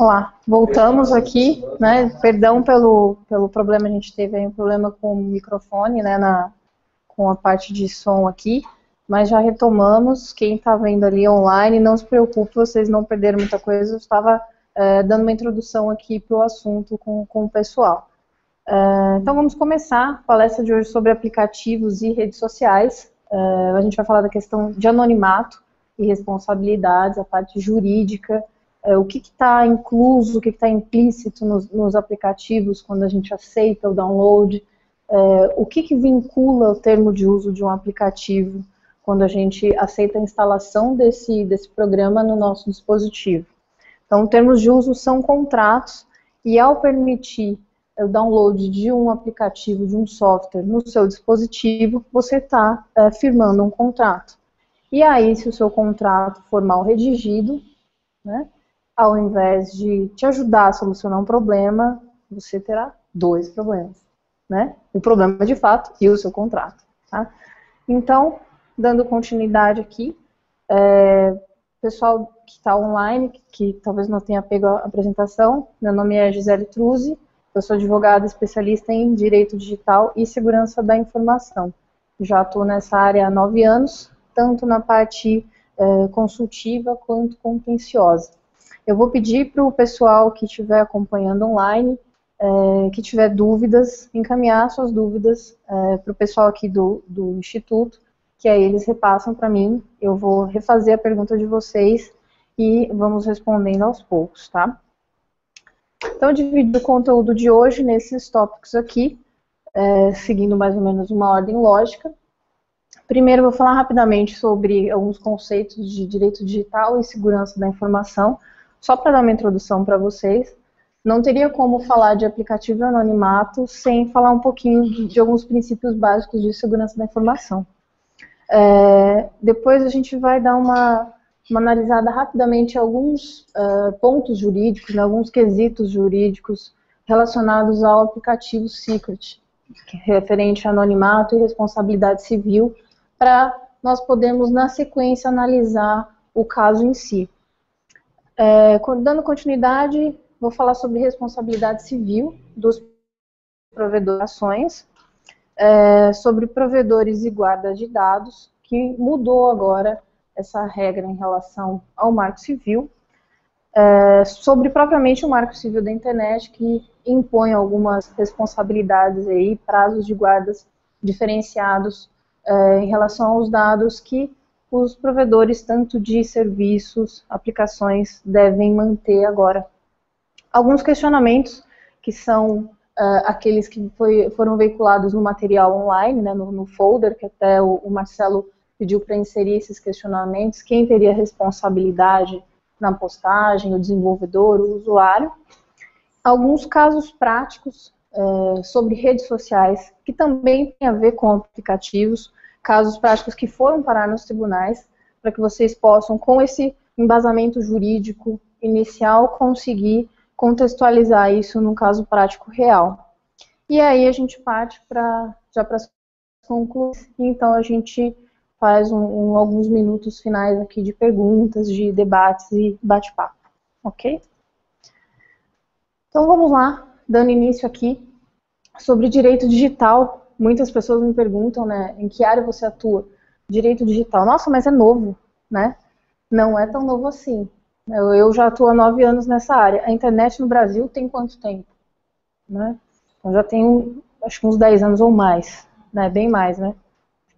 Olá, voltamos aqui, né? Perdão pelo, pelo problema, a gente teve aí um problema com o microfone, né? Na, com a parte de som aqui, mas já retomamos. Quem está vendo ali online, não se preocupe, vocês não perderam muita coisa. Eu estava é, dando uma introdução aqui para o assunto com, com o pessoal. É, então vamos começar a palestra de hoje sobre aplicativos e redes sociais. É, a gente vai falar da questão de anonimato e responsabilidades, a parte jurídica é, o que está incluso, o que está implícito nos, nos, aplicativos quando a gente aceita o download, é, o que, que vincula o termo de uso de um aplicativo quando a gente aceita a instalação desse, desse programa no nosso dispositivo. Então, termos de uso são contratos e ao permitir o download de um aplicativo, de um software no seu dispositivo, você está é, firmando um contrato. E aí, se o seu contrato for mal redigido, né, ao invés de te ajudar a solucionar um problema, você terá dois problemas, né? O problema de fato e o seu contrato, tá? Então, dando continuidade aqui, é, pessoal que está online, que, que, talvez não tenha pego a apresentação, meu nome é Gisele Truzzi, eu sou advogada especialista em direito digital e segurança da informação. Já estou nessa área há nove anos, tanto na parte é, consultiva quanto contenciosa. Eu vou pedir para o pessoal que estiver acompanhando online, é, que tiver dúvidas, encaminhar suas dúvidas é, para o pessoal aqui do, do Instituto, que aí eles repassam para mim. Eu vou refazer a pergunta de vocês e vamos respondendo aos poucos, tá? Então, eu o conteúdo de hoje nesses tópicos aqui, é, seguindo mais ou menos uma ordem lógica. Primeiro, vou falar rapidamente sobre alguns conceitos de direito digital e segurança da informação, só para dar uma introdução para vocês, não teria como falar de aplicativo anonimato sem falar um pouquinho de, alguns princípios básicos de segurança da informação. É, depois a gente vai dar uma, uma analisada rapidamente alguns uh, pontos jurídicos, né, alguns quesitos jurídicos relacionados ao aplicativo Secret, referente a anonimato e responsabilidade civil, para nós podermos, na sequência, analisar o caso em si. É, dando continuidade, vou falar sobre responsabilidade civil dos provedores, é, sobre provedores e guarda de dados, que mudou agora essa regra em relação ao marco civil, é, sobre propriamente o marco civil da internet, que impõe algumas responsabilidades aí, prazos de guardas diferenciados é, em relação aos dados que os provedores, tanto de serviços, aplicações, devem manter agora. Alguns questionamentos, que são uh, aqueles que foi, foram veiculados no material online, né, no, no folder, que até o, o Marcelo pediu para inserir esses questionamentos, quem teria responsabilidade na postagem, o desenvolvedor, o usuário. Alguns casos práticos uh, sobre redes sociais, que também tem a ver com aplicativos, casos práticos que foram parar nos tribunais, para que vocês possam, com esse embasamento jurídico inicial, conseguir contextualizar isso num caso prático real. E aí a gente parte para já para concluir, então a gente faz um, um, alguns minutos finais aqui de perguntas, de debates e bate-papo, ok? Então vamos lá, dando início aqui sobre direito digital muitas pessoas me perguntam, né, em que área você atua? Direito digital. Nossa, mas é novo, né? Não é tão novo assim. Eu, eu já atuo há nove anos nessa área. A internet no Brasil tem quanto tempo? Né? Eu já tenho, acho que uns 10 anos ou mais, né? Bem mais, né?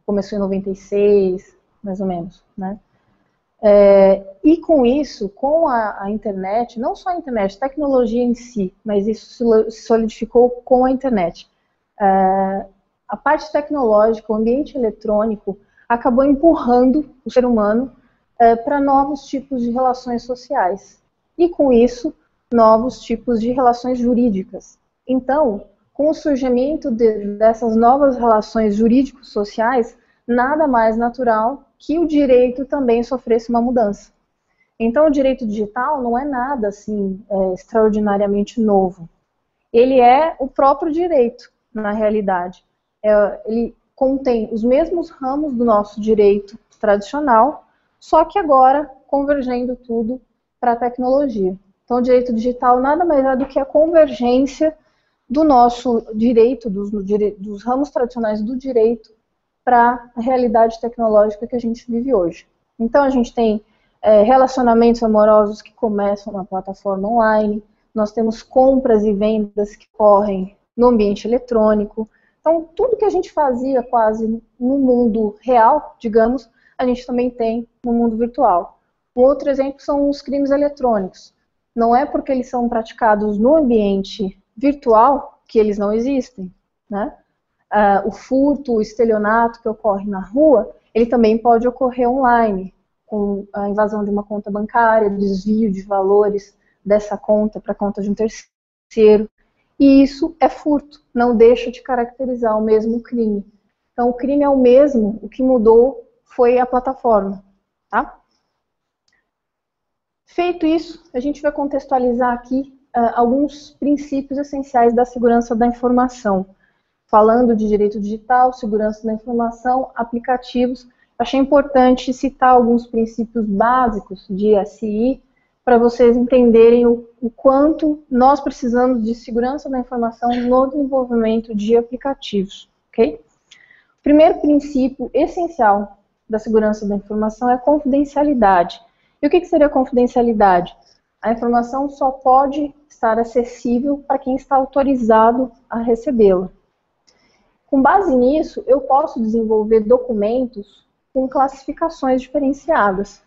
Começou em 96, mais ou menos, né? É, e com isso, com a, a, internet, não só a internet, tecnologia em si, mas isso se solidificou com a internet. É, a parte tecnológica, o ambiente eletrônico, acabou empurrando o ser humano é, para novos tipos de relações sociais. E com isso, novos tipos de relações jurídicas. Então, com o surgimento de, dessas novas relações jurídicos sociais, nada mais natural que o direito também sofresse uma mudança. Então, o direito digital não é nada assim é, extraordinariamente novo. Ele é o próprio direito, na realidade é, ele contém os mesmos ramos do nosso direito tradicional, só que agora convergendo tudo para a tecnologia. Então, o direito digital nada mais é do que a convergência do nosso direito, dos, dos ramos tradicionais do direito, para a realidade tecnológica que a gente vive hoje. Então, a gente tem é, relacionamentos amorosos que começam na plataforma online, nós temos compras e vendas que correm no ambiente eletrônico. Então, tudo que a gente fazia quase no mundo real, digamos, a gente também tem no mundo virtual. Um outro exemplo são os crimes eletrônicos. Não é porque eles são praticados no ambiente virtual que eles não existem, né? Uh, o furto, o estelionato que ocorre na rua, ele também pode ocorrer online, com a invasão de uma conta bancária, desvio de valores dessa conta para a conta de um terceiro. E isso é furto, não deixa de caracterizar o mesmo crime. Então, o crime é o mesmo, o que mudou foi a plataforma. Tá? Feito isso, a gente vai contextualizar aqui uh, alguns princípios essenciais da segurança da informação. Falando de direito digital, segurança da informação, aplicativos, achei importante citar alguns princípios básicos de SI para vocês entenderem o, o, quanto nós precisamos de segurança da informação no desenvolvimento de aplicativos, ok? O primeiro princípio essencial da segurança da informação é a confidencialidade. E o que, que seria confidencialidade? A informação só pode estar acessível para quem está autorizado a recebê-la. Com base nisso, eu posso desenvolver documentos com classificações diferenciadas.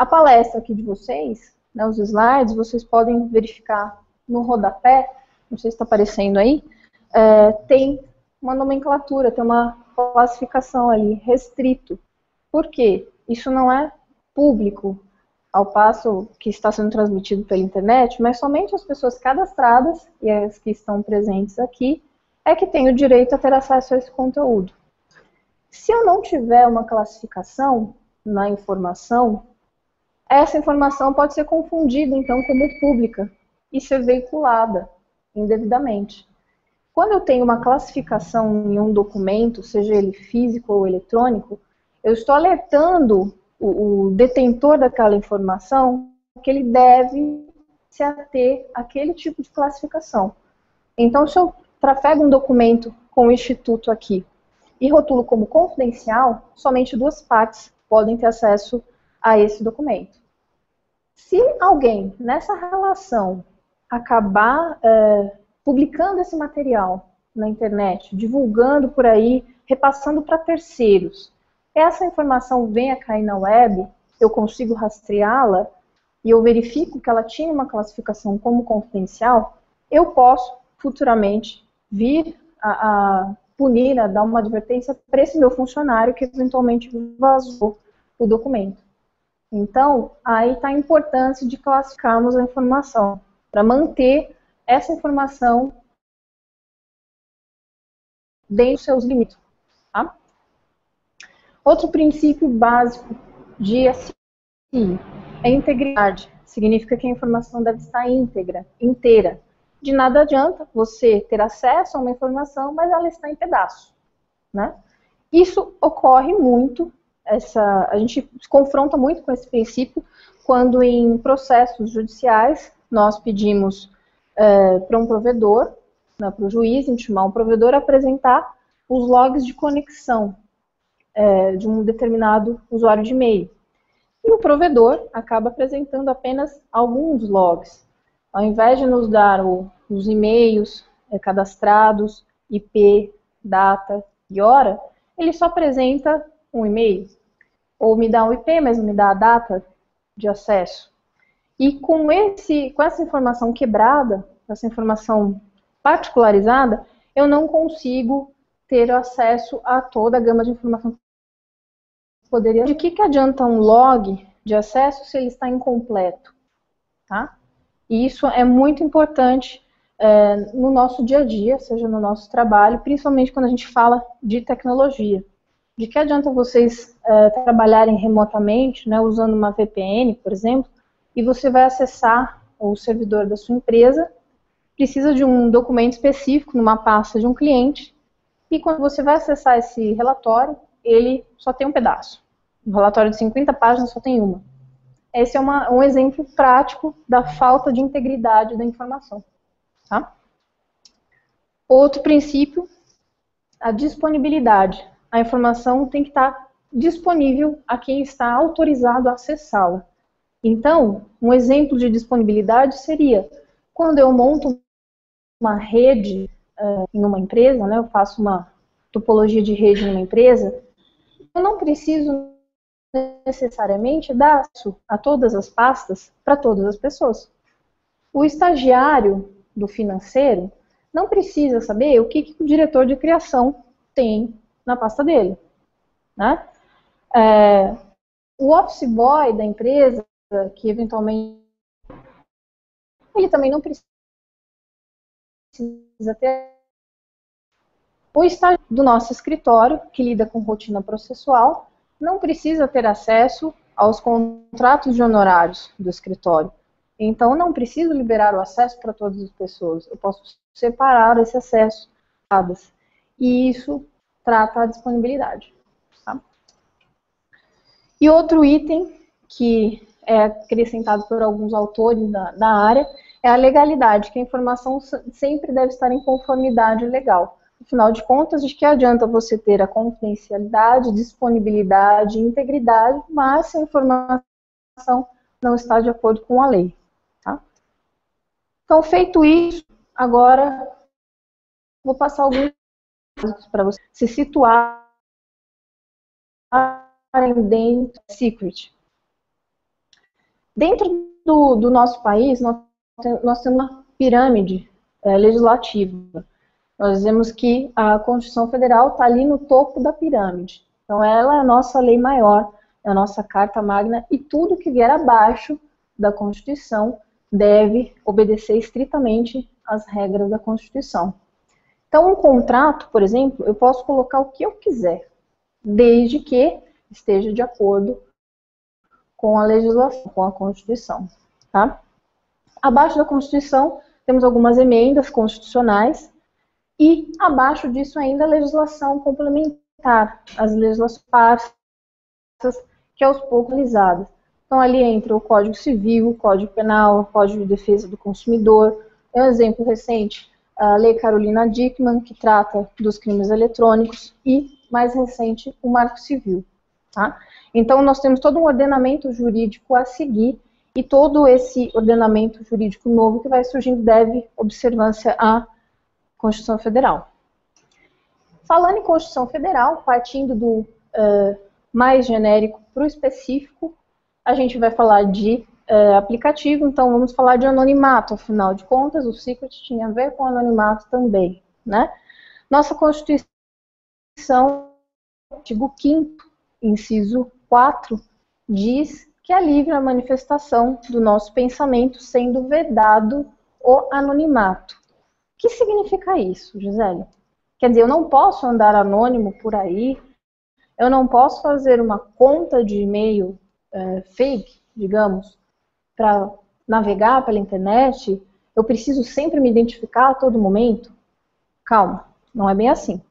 A palestra aqui de vocês, né, os slides, vocês podem verificar no rodapé, não sei se está aparecendo aí, é, tem uma nomenclatura, tem uma classificação ali, restrito. Por quê? Isso não é público, ao passo que está sendo transmitido pela internet, mas somente as pessoas cadastradas e as que estão presentes aqui é que têm o direito a ter acesso a esse conteúdo. Se eu não tiver uma classificação na informação, essa informação pode ser confundida, então, como pública e ser veiculada indevidamente. Quando eu tenho uma classificação em um documento, seja ele físico ou eletrônico, eu estou alertando o, o detentor daquela informação que ele deve se ater àquele tipo de classificação. Então, se eu trafego um documento com o Instituto aqui e rotulo como confidencial, somente duas partes podem ter acesso a esse documento. Se alguém nessa relação acabar é, publicando esse material na internet, divulgando por aí, repassando para terceiros, essa informação vem a cair na web, eu consigo rastreá-la e eu verifico que ela tinha uma classificação como confidencial, eu posso futuramente vir a, a punir, a dar uma advertência para esse meu funcionário que eventualmente vazou o documento. Então, aí está a importância de classificarmos a informação, para manter essa informação dentro dos seus limites. Tá? Outro princípio básico de SI é integridade. Significa que a informação deve estar íntegra, inteira. De nada adianta você ter acesso a uma informação, mas ela está em pedaços. Né? Isso ocorre muito essa, a gente se confronta muito com esse princípio quando em processos judiciais nós pedimos é, para um provedor, né, para o juiz intimar um provedor a apresentar os logs de conexão é, de um determinado usuário de e-mail. E o provedor acaba apresentando apenas alguns logs. Ao invés de nos dar o, os e-mails é, cadastrados, IP, data e hora, ele só apresenta um e-mail, ou me dá um IP, mas não me dá a data de acesso. E com, esse, com essa informação quebrada, essa informação particularizada, eu não consigo ter acesso a toda a gama de informação que poderia. De que, que adianta um log de acesso se ele está incompleto? Tá? E isso é muito importante é, no nosso dia a dia, seja no nosso trabalho, principalmente quando a gente fala de tecnologia. De que adianta vocês é, trabalharem remotamente, né, usando uma VPN, por exemplo, e você vai acessar o servidor da sua empresa, precisa de um documento específico numa pasta de um cliente, e quando você vai acessar esse relatório, ele só tem um pedaço. Um relatório de 50 páginas só tem uma. esse é uma, um exemplo prático da falta de integridade da informação. Tá? Outro princípio, a disponibilidade. A informação tem que estar disponível a quem está autorizado a acessá-la. Então, um exemplo de disponibilidade seria quando eu monto uma rede uh, em uma empresa, né, eu faço uma topologia de rede em uma empresa, eu não preciso necessariamente dar a todas as pastas para todas as pessoas. O estagiário do financeiro não precisa saber o que, que o diretor de criação tem na pasta dele. Né? É, o office boy da empresa, que eventualmente ele também não precisa ter o estágio do nosso escritório, que lida com rotina processual, não precisa ter acesso aos contratos de honorários do escritório. Então, não preciso liberar o acesso para todas as pessoas. Eu posso separar esse acesso. E isso trata a disponibilidade. Tá? E outro item que é acrescentado por alguns autores da, da área é a legalidade, que a informação sempre deve estar em conformidade legal. Afinal de contas, de que adianta você ter a confidencialidade, disponibilidade, integridade, mas se a informação não está de acordo com a lei. Tá? Então, feito isso, agora vou passar alguns para você se situar dentro do secret. Dentro do, do nosso país, nós, nós, temos uma pirâmide é, legislativa. Nós dizemos que a Constituição Federal está ali no topo da pirâmide. Então, ela é a nossa lei maior, é a nossa Carta Magna, e tudo que vier abaixo da Constituição deve obedecer estritamente às regras da Constituição. Então, um contrato, por exemplo, eu posso colocar o que eu quiser, desde que esteja de acordo com a legislação, com a Constituição. Tá? Abaixo da Constituição, temos algumas emendas constitucionais e abaixo disso ainda a legislação complementar, as legislações parças, que aos poucos realizadas. Então ali entra o Código Civil, o Código Penal, o Código de Defesa do Consumidor. É um exemplo recente, a Lei Carolina Dickmann, que trata dos crimes eletrônicos, e, mais recente, o Marco Civil. Tá? Então, nós temos todo um ordenamento jurídico a seguir e todo esse ordenamento jurídico novo que vai surgindo deve observância à Constituição Federal. Falando em Constituição Federal, partindo do uh, mais genérico para o específico, a gente vai falar de uh, aplicativo, então vamos falar de anonimato, afinal de contas, o Secret tinha a ver com anonimato também, né? Nossa Constituição, artigo 5 inciso 4, diz que é livre a manifestação do nosso pensamento, sendo vedado o anonimato. O que significa isso, Gisele? Quer dizer, eu não posso andar anônimo por aí, eu não posso fazer uma conta de e-mail é, fake, digamos, para navegar pela internet, eu preciso sempre me identificar a todo momento? Calma, não é bem assim.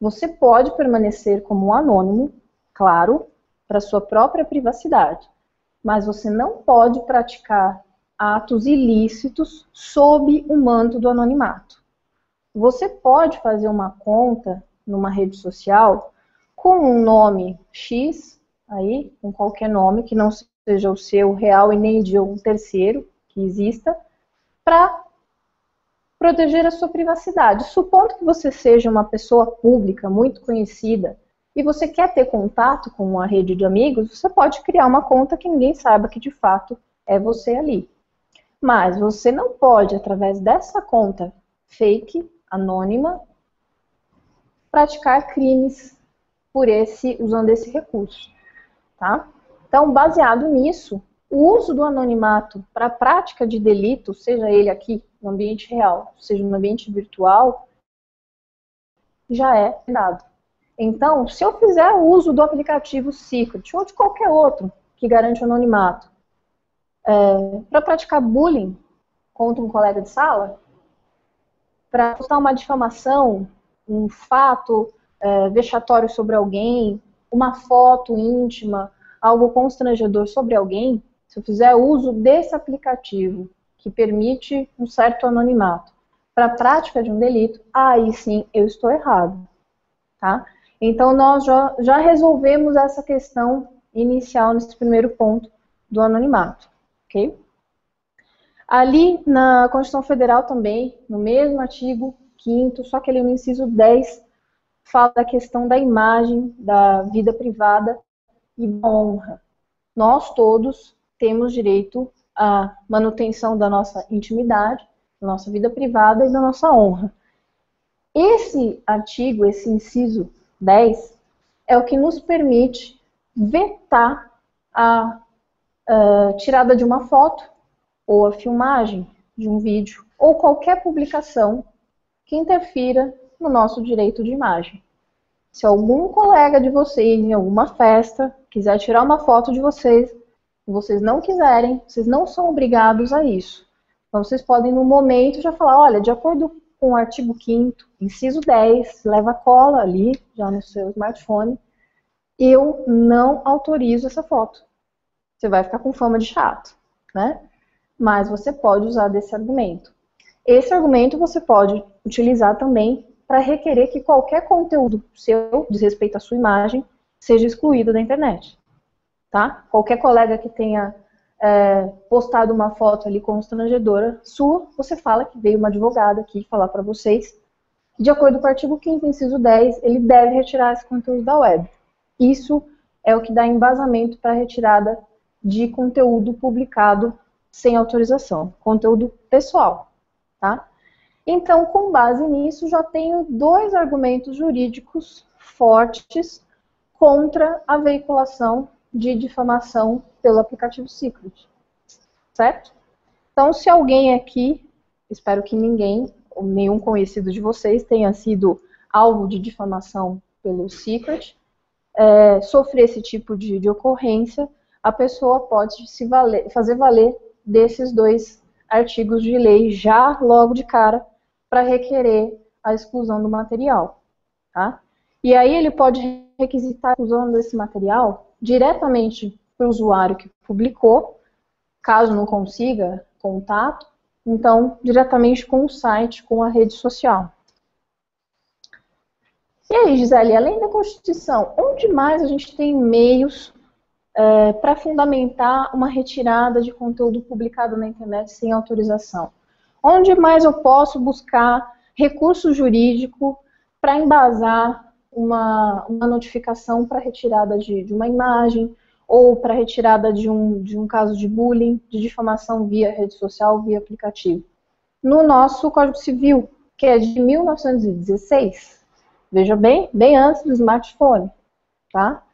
Você pode permanecer como um anônimo claro, para sua própria privacidade. Mas você não pode praticar atos ilícitos sob o manto do anonimato. Você pode fazer uma conta numa rede social com um nome X, aí, com qualquer nome que não seja o seu real e nem de um terceiro que exista, para proteger a sua privacidade. Supondo que você seja uma pessoa pública muito conhecida e você quer ter contato com uma rede de amigos, você pode criar uma conta que ninguém saiba que de fato é você ali. Mas você não pode, através dessa conta fake, anônima, praticar crimes por esse, usando esse recurso. Tá? Então, baseado nisso, o uso do anonimato para a prática de delito, seja ele aqui no ambiente real, seja no ambiente virtual, já é dado. Então, se eu fizer uso do aplicativo Secret ou de qualquer outro que garante o anonimato é, para praticar bullying contra um colega de sala, para postar uma difamação, um fato é, vexatório sobre alguém, uma foto íntima, algo constrangedor sobre alguém, se eu fizer uso desse aplicativo que permite um certo anonimato para a prática de um delito, aí sim eu estou errado, tá? Então nós já, já resolvemos essa questão inicial nesse primeiro ponto do anonimato, ok? Ali na Constituição Federal também, no mesmo artigo 5 só que ali no inciso 10, fala da questão da imagem, da vida privada e da honra. Nós todos temos direito à manutenção da nossa intimidade, da nossa vida privada e da nossa honra. Esse artigo, esse inciso 10, é o que nos permite vetar a, a tirada de uma foto ou a filmagem de um vídeo ou qualquer publicação que interfira no nosso direito de imagem. Se algum colega de vocês em alguma festa quiser tirar uma foto de vocês, e vocês não quiserem, vocês não são obrigados a isso. Então vocês podem no momento já falar, olha, de acordo com o artigo 5 inciso 10, leva cola ali, já no seu smartphone, eu não autorizo essa foto. Você vai ficar com fama de chato, né? Mas você pode usar desse argumento. Esse argumento você pode utilizar também para requerer que qualquer conteúdo seu, de respeito à sua imagem, seja excluído da internet. Tá? Qualquer colega que tenha é, postado uma foto ali constrangedora sua, você fala que veio uma advogada aqui falar para vocês de acordo com o artigo 5 inciso 10, ele deve retirar esse conteúdo da web. Isso é o que dá embasamento para a retirada de conteúdo publicado sem autorização, conteúdo pessoal tá? Então, com base nisso, já tenho dois argumentos jurídicos fortes contra a veiculação de difamação pelo aplicativo Secret, certo? Então, se alguém aqui, espero que ninguém, nenhum conhecido de vocês, tenha sido alvo de difamação pelo Secret, é, sofrer esse tipo de, de, ocorrência, a pessoa pode se valer, fazer valer desses dois artigos de lei já logo de cara para requerer a exclusão do material. Tá? E aí ele pode requisitar a exclusão desse material diretamente para o usuário que publicou, caso não consiga contato, então diretamente com o site, com a rede social. E aí, Gisele, além da Constituição, onde mais a gente tem meios é, para fundamentar uma retirada de conteúdo publicado na internet sem autorização? Onde mais eu posso buscar recurso jurídico para embasar uma, uma notificação para retirada de, de, uma imagem ou para retirada de um, de um caso de bullying, de difamação via rede social, via aplicativo? No nosso Código Civil, que é de 1916, veja bem, bem antes do smartphone, tá?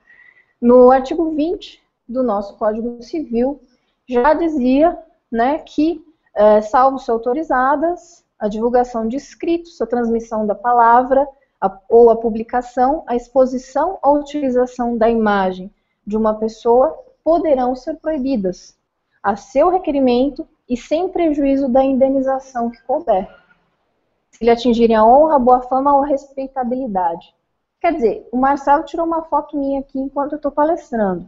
No artigo 20 do nosso Código Civil, já dizia né, que, é, salvo se autorizadas, a divulgação de escritos, a transmissão da palavra a, ou a publicação, a exposição ou utilização da imagem de uma pessoa poderão ser proibidas, a seu requerimento e sem prejuízo da indenização que couber, se lhe atingirem a honra, a boa fama ou a respeitabilidade. Quer dizer, o Marcelo tirou uma foto minha aqui enquanto eu estou palestrando.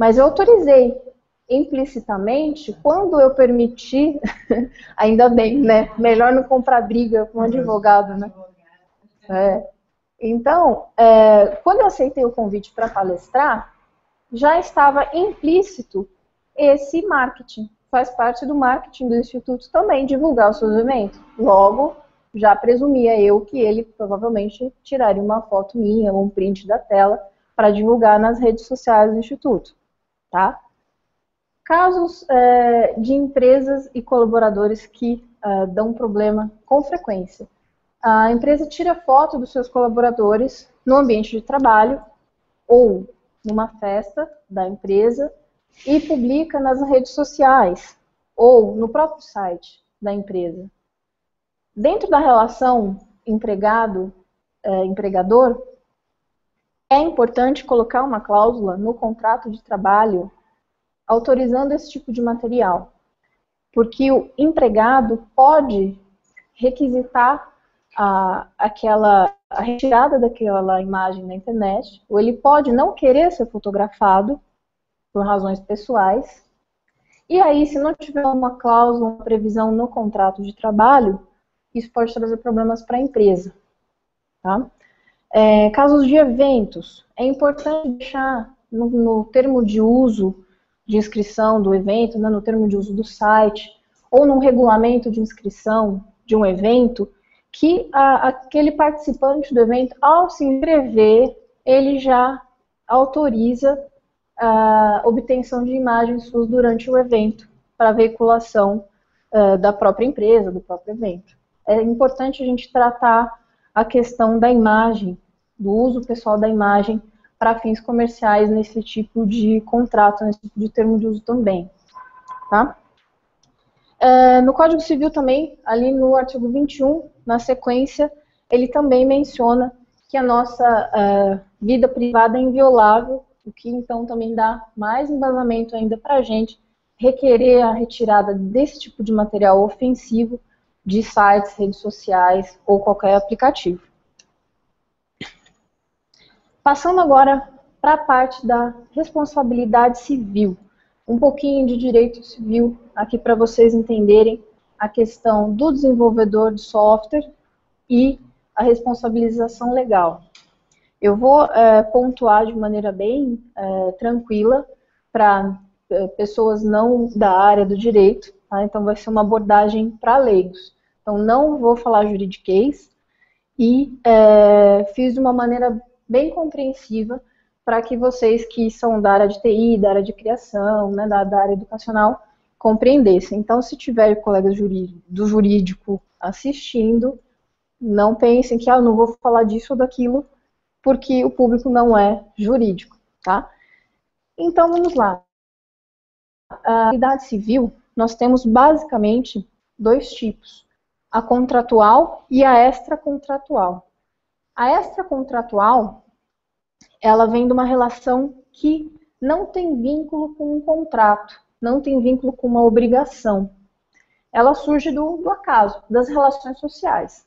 Mas eu autorizei implicitamente quando eu permiti, ainda bem, né? Melhor não comprar briga com um advogado, né? É. Então, é, quando eu aceitei o convite para palestrar, já estava implícito esse marketing. Faz parte do marketing do Instituto também divulgar os seus eventos. Logo, já presumia eu que ele provavelmente tiraria uma foto minha um print da tela para divulgar nas redes sociais do Instituto. Tá? Casos é, de empresas e colaboradores que é, dão problema com frequência. A empresa tira foto dos seus colaboradores no ambiente de trabalho ou numa festa da empresa e publica nas redes sociais ou no próprio site da empresa. Dentro da relação empregado-empregador, é, é importante colocar uma cláusula no contrato de trabalho autorizando esse tipo de material, porque o empregado pode requisitar a, aquela a retirada daquela imagem na internet, ou ele pode não querer ser fotografado por razões pessoais, E aí, se não tiver uma cláusula, uma previsão no contrato de trabalho, isso pode trazer problemas para a empresa. Tá? É, casos de eventos, é importante deixar no, no, termo de uso de inscrição do evento, né, no termo de uso do site, ou num regulamento de inscrição de um evento, que a, aquele participante do evento, ao se inscrever, ele já autoriza a obtenção de imagens suas durante o evento, para veiculação uh, da própria empresa, do próprio evento. É importante a gente tratar a questão da imagem, do uso pessoal da imagem para fins comerciais nesse tipo de contrato, nesse tipo de termo de uso também. Tá? É, no Código Civil também, ali no artigo 21, na sequência, ele também menciona que a nossa uh, vida privada é inviolável, o que então também dá mais embasamento ainda para a gente requerer a retirada desse tipo de material ofensivo de sites, redes sociais ou qualquer aplicativo. Passando agora para a parte da responsabilidade civil. Um pouquinho de direito civil aqui para vocês entenderem a questão do desenvolvedor de software e a responsabilização legal. Eu vou é, pontuar de maneira bem é, tranquila para é, pessoas não da área do direito, tá? então vai ser uma abordagem para leigos. Então não vou falar juridiquês e é, fiz de uma maneira bem compreensiva para que vocês que são da área de TI, da área de criação, né, da, da área educacional, compreendessem. Então, se tiver colegas do jurídico assistindo, não pensem que ah, eu não vou falar disso ou daquilo, porque o público não é jurídico, tá? Então, vamos lá. A atividade civil, nós temos basicamente dois tipos, a contratual e a extracontratual. A extracontratual, ela vem de uma relação que não tem vínculo com um contrato, não tem vínculo com uma obrigação. Ela surge do, do acaso, das relações sociais.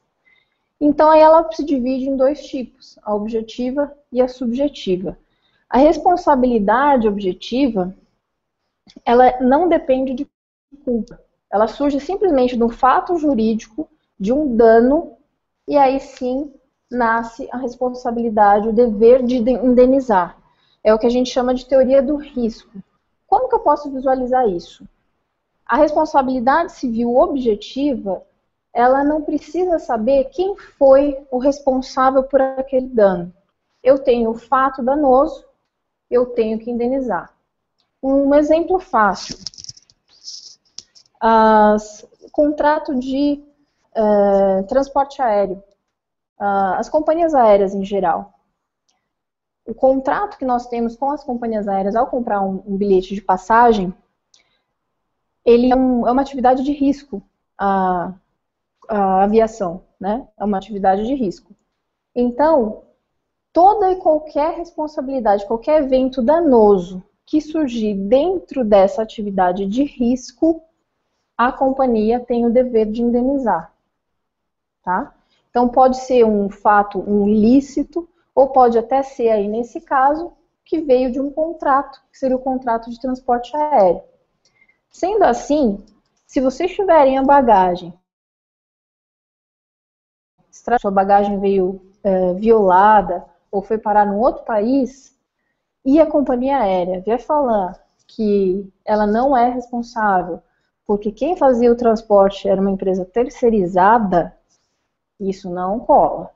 Então, aí ela se divide em dois tipos, a objetiva e a subjetiva. A responsabilidade objetiva, ela não depende de culpa. Ela surge simplesmente de um fato jurídico, de um dano, e aí sim nasce a responsabilidade, o dever de indenizar. É o que a gente chama de teoria do risco. Como que eu posso visualizar isso? A responsabilidade civil objetiva ela não precisa saber quem foi o responsável por aquele dano. Eu tenho o fato danoso, eu tenho que indenizar. Um exemplo fácil. As, contrato de uh, transporte aéreo. Uh, as companhias aéreas em geral. O contrato que nós temos com as companhias aéreas ao comprar um, um bilhete de passagem, ele é, um, é uma atividade de risco. A aviação, né? É uma atividade de risco. Então, toda e qualquer responsabilidade, qualquer evento danoso que surgir dentro dessa atividade de risco, a companhia tem o dever de indenizar, tá? Então, pode ser um fato, um ilícito, ou pode até ser aí, nesse caso, que veio de um contrato, que seria o contrato de transporte aéreo. Sendo assim, se vocês tiverem a bagagem sua bagagem veio é, violada ou foi parar num outro país, e a companhia aérea vier falar que ela não é responsável porque quem fazia o transporte era uma empresa terceirizada, isso não cola,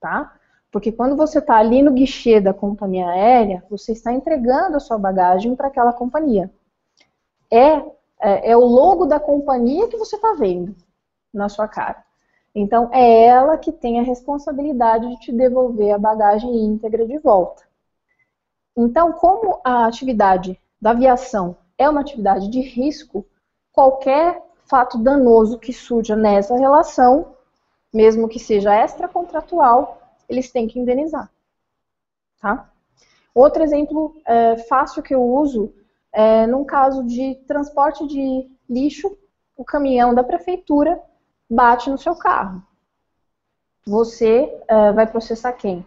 tá? Porque quando você está ali no guichê da companhia aérea, você está entregando a sua bagagem para aquela companhia. É, é, é, o logo da companhia que você está vendo na sua cara. Então, é ela que tem a responsabilidade de te devolver a bagagem íntegra de volta. Então, como a atividade da aviação é uma atividade de risco, qualquer fato danoso que surja nessa relação, mesmo que seja extracontratual, eles têm que indenizar. Tá? Outro exemplo é, fácil que eu uso é num caso de transporte de lixo, o caminhão da prefeitura bate no seu carro. Você uh, vai processar quem?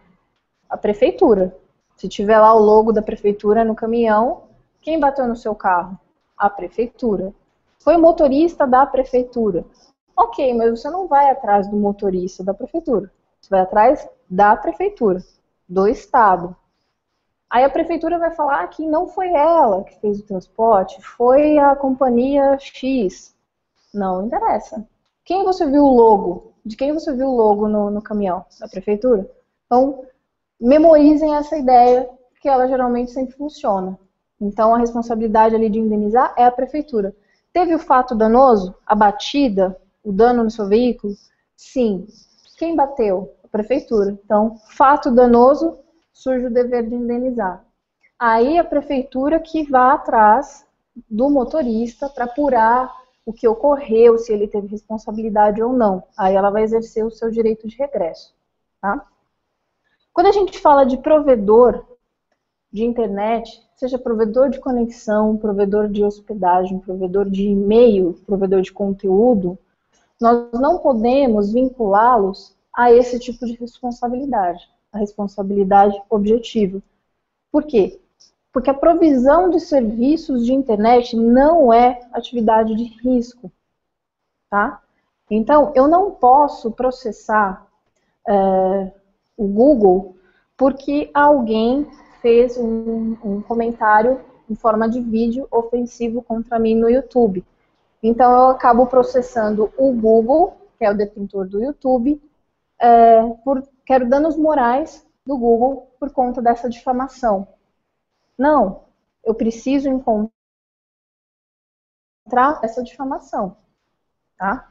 A prefeitura. Se tiver lá o logo da prefeitura no caminhão, quem bateu no seu carro? A prefeitura. Foi o motorista da prefeitura. Ok, mas você não vai atrás do motorista da prefeitura. Você vai atrás da prefeitura, do estado. Aí a prefeitura vai falar que não foi ela que fez o transporte, foi a companhia X. Não interessa. Quem você viu o logo? De quem você viu o logo no, no caminhão? Da prefeitura? Então, memorizem essa ideia, que ela geralmente sempre funciona. Então, a responsabilidade ali de indenizar é a prefeitura. Teve o fato danoso, a batida, o dano no seu veículo? Sim. Quem bateu? A prefeitura. Então, fato danoso, surge o dever de indenizar. Aí a prefeitura que vá atrás do motorista para apurar o que ocorreu, se ele teve responsabilidade ou não. Aí ela vai exercer o seu direito de regresso. Tá? Quando a gente fala de provedor de internet, seja provedor de conexão, provedor de hospedagem, provedor de e-mail, provedor de conteúdo, nós não podemos vinculá-los a esse tipo de responsabilidade, a responsabilidade objetiva. Por quê? Porque a provisão de serviços de internet não é atividade de risco, tá? Então, eu não posso processar é, o Google porque alguém fez um, um comentário em forma de vídeo ofensivo contra mim no YouTube. Então eu acabo processando o Google, que é o detentor do YouTube, é, por quero danos morais do Google por conta dessa difamação. Não, eu preciso encontrar essa difamação, tá?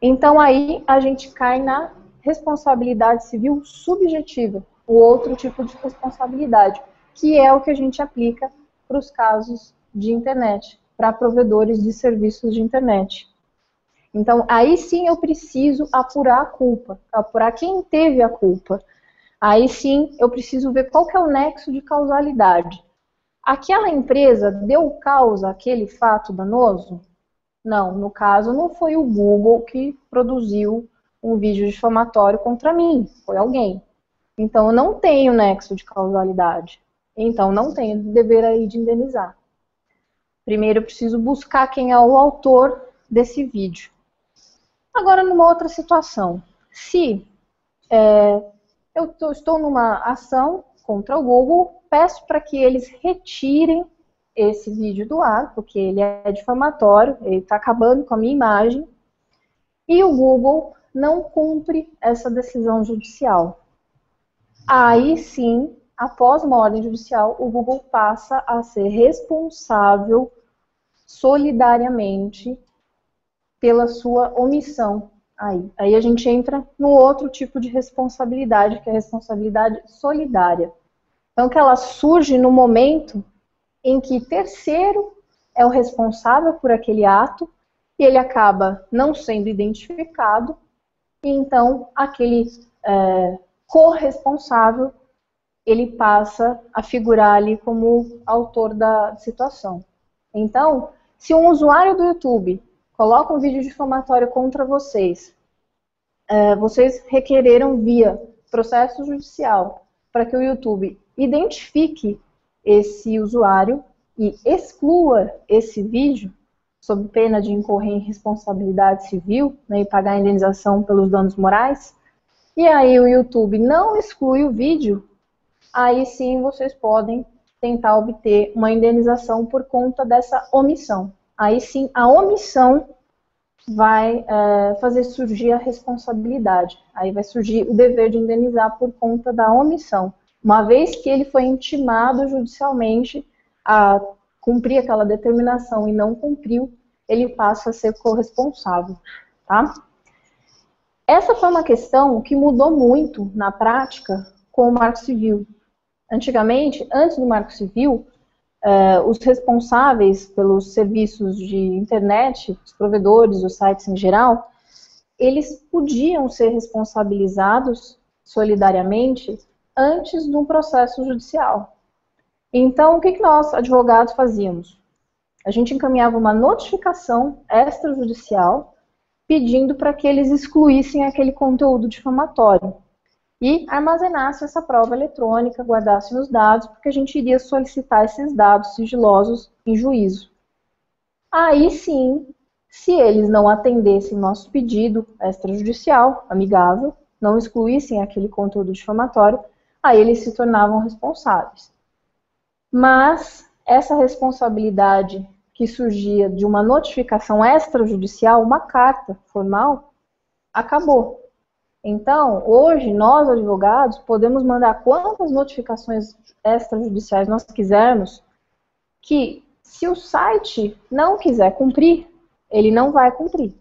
Então aí a gente cai na responsabilidade civil subjetiva, o outro tipo de responsabilidade, que é o que a gente aplica para os casos de internet para provedores de serviços de internet. Então, aí sim eu preciso apurar a culpa, apurar quem teve a culpa. Aí sim eu preciso ver qual que é o nexo de causalidade. Aquela empresa deu causa àquele fato danoso? Não, no caso não foi o Google que produziu um vídeo difamatório contra mim, foi alguém. Então eu não tenho nexo de causalidade. Então não tenho dever aí de indenizar. Primeiro eu preciso buscar quem é o autor desse vídeo. Agora, numa outra situação, se é, eu tô, estou numa ação contra o Google, peço para que eles retirem esse vídeo do ar, porque ele é difamatório, ele está acabando com a minha imagem, e o Google não cumpre essa decisão judicial. Aí sim, após uma ordem judicial, o Google passa a ser responsável solidariamente pela sua omissão. Aí, aí a gente entra no outro tipo de responsabilidade, que é a responsabilidade solidária. Então, que ela surge no momento em que terceiro é o responsável por aquele ato e ele acaba não sendo identificado, e então aquele é, corresponsável ele passa a figurar ali como autor da situação. Então, se um usuário do YouTube coloca um vídeo difamatório contra vocês, é, vocês requereram via processo judicial para que o YouTube identifique esse usuário e exclua esse vídeo, sob pena de incorrer em responsabilidade civil né, e pagar a indenização pelos danos morais, e aí o YouTube não exclui o vídeo, aí sim vocês podem tentar obter uma indenização por conta dessa omissão. Aí sim, a omissão vai é, fazer surgir a responsabilidade. Aí vai surgir o dever de indenizar por conta da omissão. Uma vez que ele foi intimado judicialmente a cumprir aquela determinação e não cumpriu, ele passa a ser corresponsável. Tá? Essa foi uma questão que mudou muito na prática com o Marco Civil. Antigamente, antes do Marco Civil, uh, os responsáveis pelos serviços de internet, os provedores, os sites em geral, eles podiam ser responsabilizados solidariamente antes de um processo judicial. Então, o que, que nós, advogados, fazíamos? A gente encaminhava uma notificação extrajudicial pedindo para que eles excluíssem aquele conteúdo difamatório e armazenasse essa prova eletrônica, guardasse os dados, porque a gente iria solicitar esses dados sigilosos em juízo. Aí sim, se eles não atendessem nosso pedido extrajudicial, amigável, não excluíssem aquele conteúdo difamatório, aí eles se tornavam responsáveis. Mas essa responsabilidade que surgia de uma notificação extrajudicial, uma carta formal, acabou. Então, hoje, nós advogados podemos mandar quantas notificações extrajudiciais nós quisermos, que se o site não quiser cumprir, ele não vai cumprir.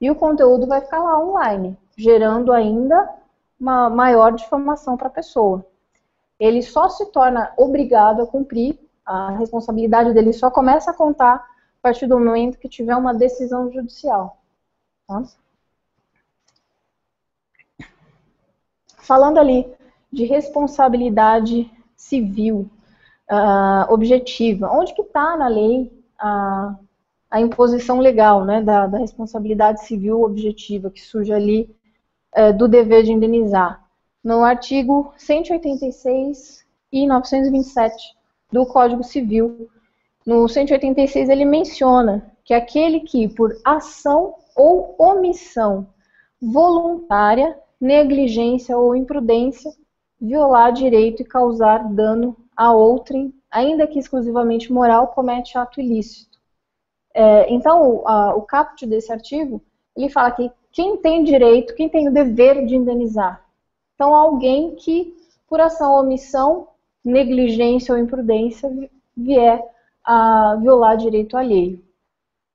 E o conteúdo vai ficar lá online, gerando ainda uma maior difamação para a pessoa. Ele só se torna obrigado a cumprir a responsabilidade dele só começa a contar a partir do momento que tiver uma decisão judicial. Tá? Falando ali de responsabilidade civil uh, objetiva, onde que está na lei a, a imposição legal né, da, da, responsabilidade civil objetiva que surge ali uh, do dever de indenizar? No artigo 186 e 927 do Código Civil. No 186 ele menciona que aquele que, por ação ou omissão voluntária, negligência ou imprudência, violar direito e causar dano a outrem, ainda que exclusivamente moral, comete ato ilícito. É, então, a, o caput desse artigo, ele fala que quem tem direito, quem tem o dever de indenizar? Então, alguém que, por ação ou omissão, negligência ou imprudência vier a violar direito alheio.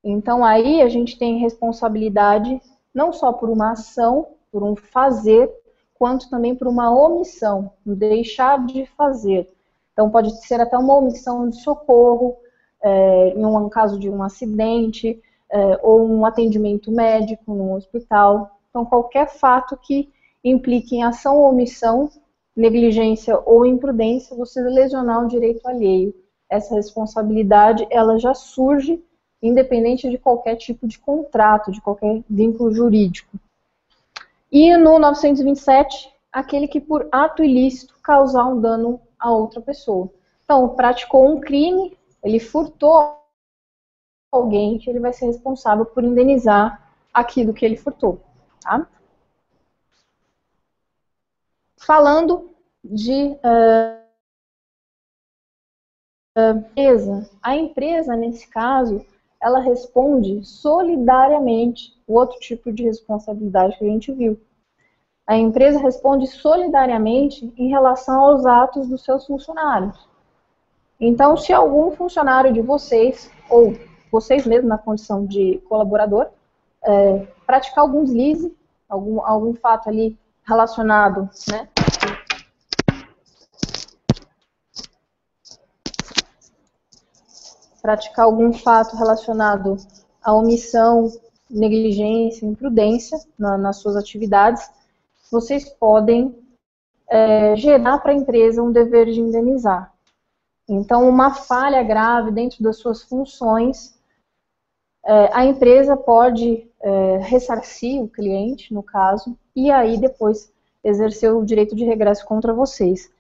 Então aí a gente tem responsabilidade não só por uma ação, por um fazer, quanto também por uma omissão, deixar de fazer. Então pode ser até uma omissão de socorro, é, em um caso de um acidente, é, ou um atendimento médico no hospital. Então qualquer fato que implique em ação ou omissão negligência ou imprudência, você lesionar um direito alheio. Essa responsabilidade, ela já surge independente de qualquer tipo de contrato, de qualquer vínculo jurídico. E no 927, aquele que por ato ilícito causar um dano a outra pessoa. Então, praticou um crime, ele furtou alguém, ele vai ser responsável por indenizar aquilo que ele furtou. Tá? Falando de uh, empresa, a empresa, nesse caso, ela responde solidariamente o outro tipo de responsabilidade que a gente viu. A empresa responde solidariamente em relação aos atos dos seus funcionários. Então, se algum funcionário de vocês, ou vocês mesmos na condição de colaborador, é, praticar algum deslize, algum, algum fato ali relacionado, né? Praticar algum fato relacionado à omissão, negligência, imprudência na, nas suas atividades, vocês podem é, gerar para a empresa um dever de indenizar. Então, uma falha grave dentro das suas funções, é, a empresa pode é, ressarcir o cliente, no caso, e aí depois exercer o direito de regresso contra vocês.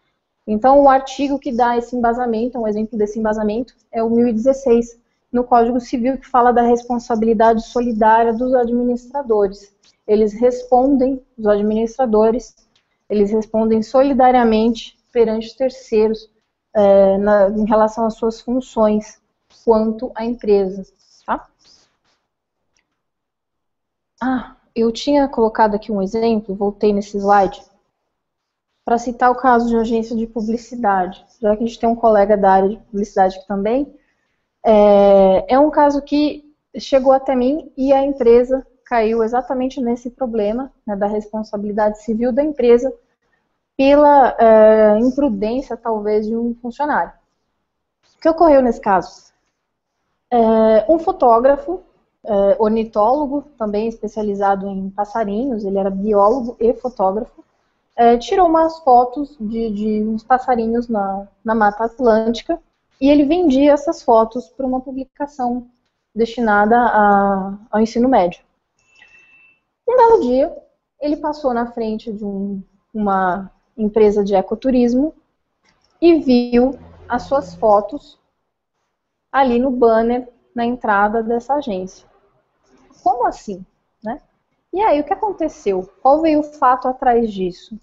Então, o artigo que dá esse embasamento, um exemplo desse embasamento, é o 1016, no Código Civil, que fala da responsabilidade solidária dos administradores. Eles respondem, os administradores, eles respondem solidariamente perante terceiros é, na, em relação às suas funções quanto à empresa. Tá? Ah, eu tinha colocado aqui um exemplo, voltei nesse slide, para citar o caso de agência de publicidade, já que a gente tem um colega da área de publicidade aqui também. É, é um caso que chegou até mim e a empresa caiu exatamente nesse problema né, da responsabilidade civil da empresa pela é, imprudência, talvez, de um funcionário. O que ocorreu nesse caso? É, um fotógrafo é, ornitólogo, também especializado em passarinhos, ele era biólogo e fotógrafo, é, tirou umas fotos de, de uns passarinhos na, na Mata Atlântica e ele vendia essas fotos para uma publicação destinada a, ao ensino médio. Um belo dia, ele passou na frente de um, uma empresa de ecoturismo e viu as suas fotos ali no banner na entrada dessa agência. Como assim? Né? E aí, o que aconteceu? Qual veio o fato atrás disso?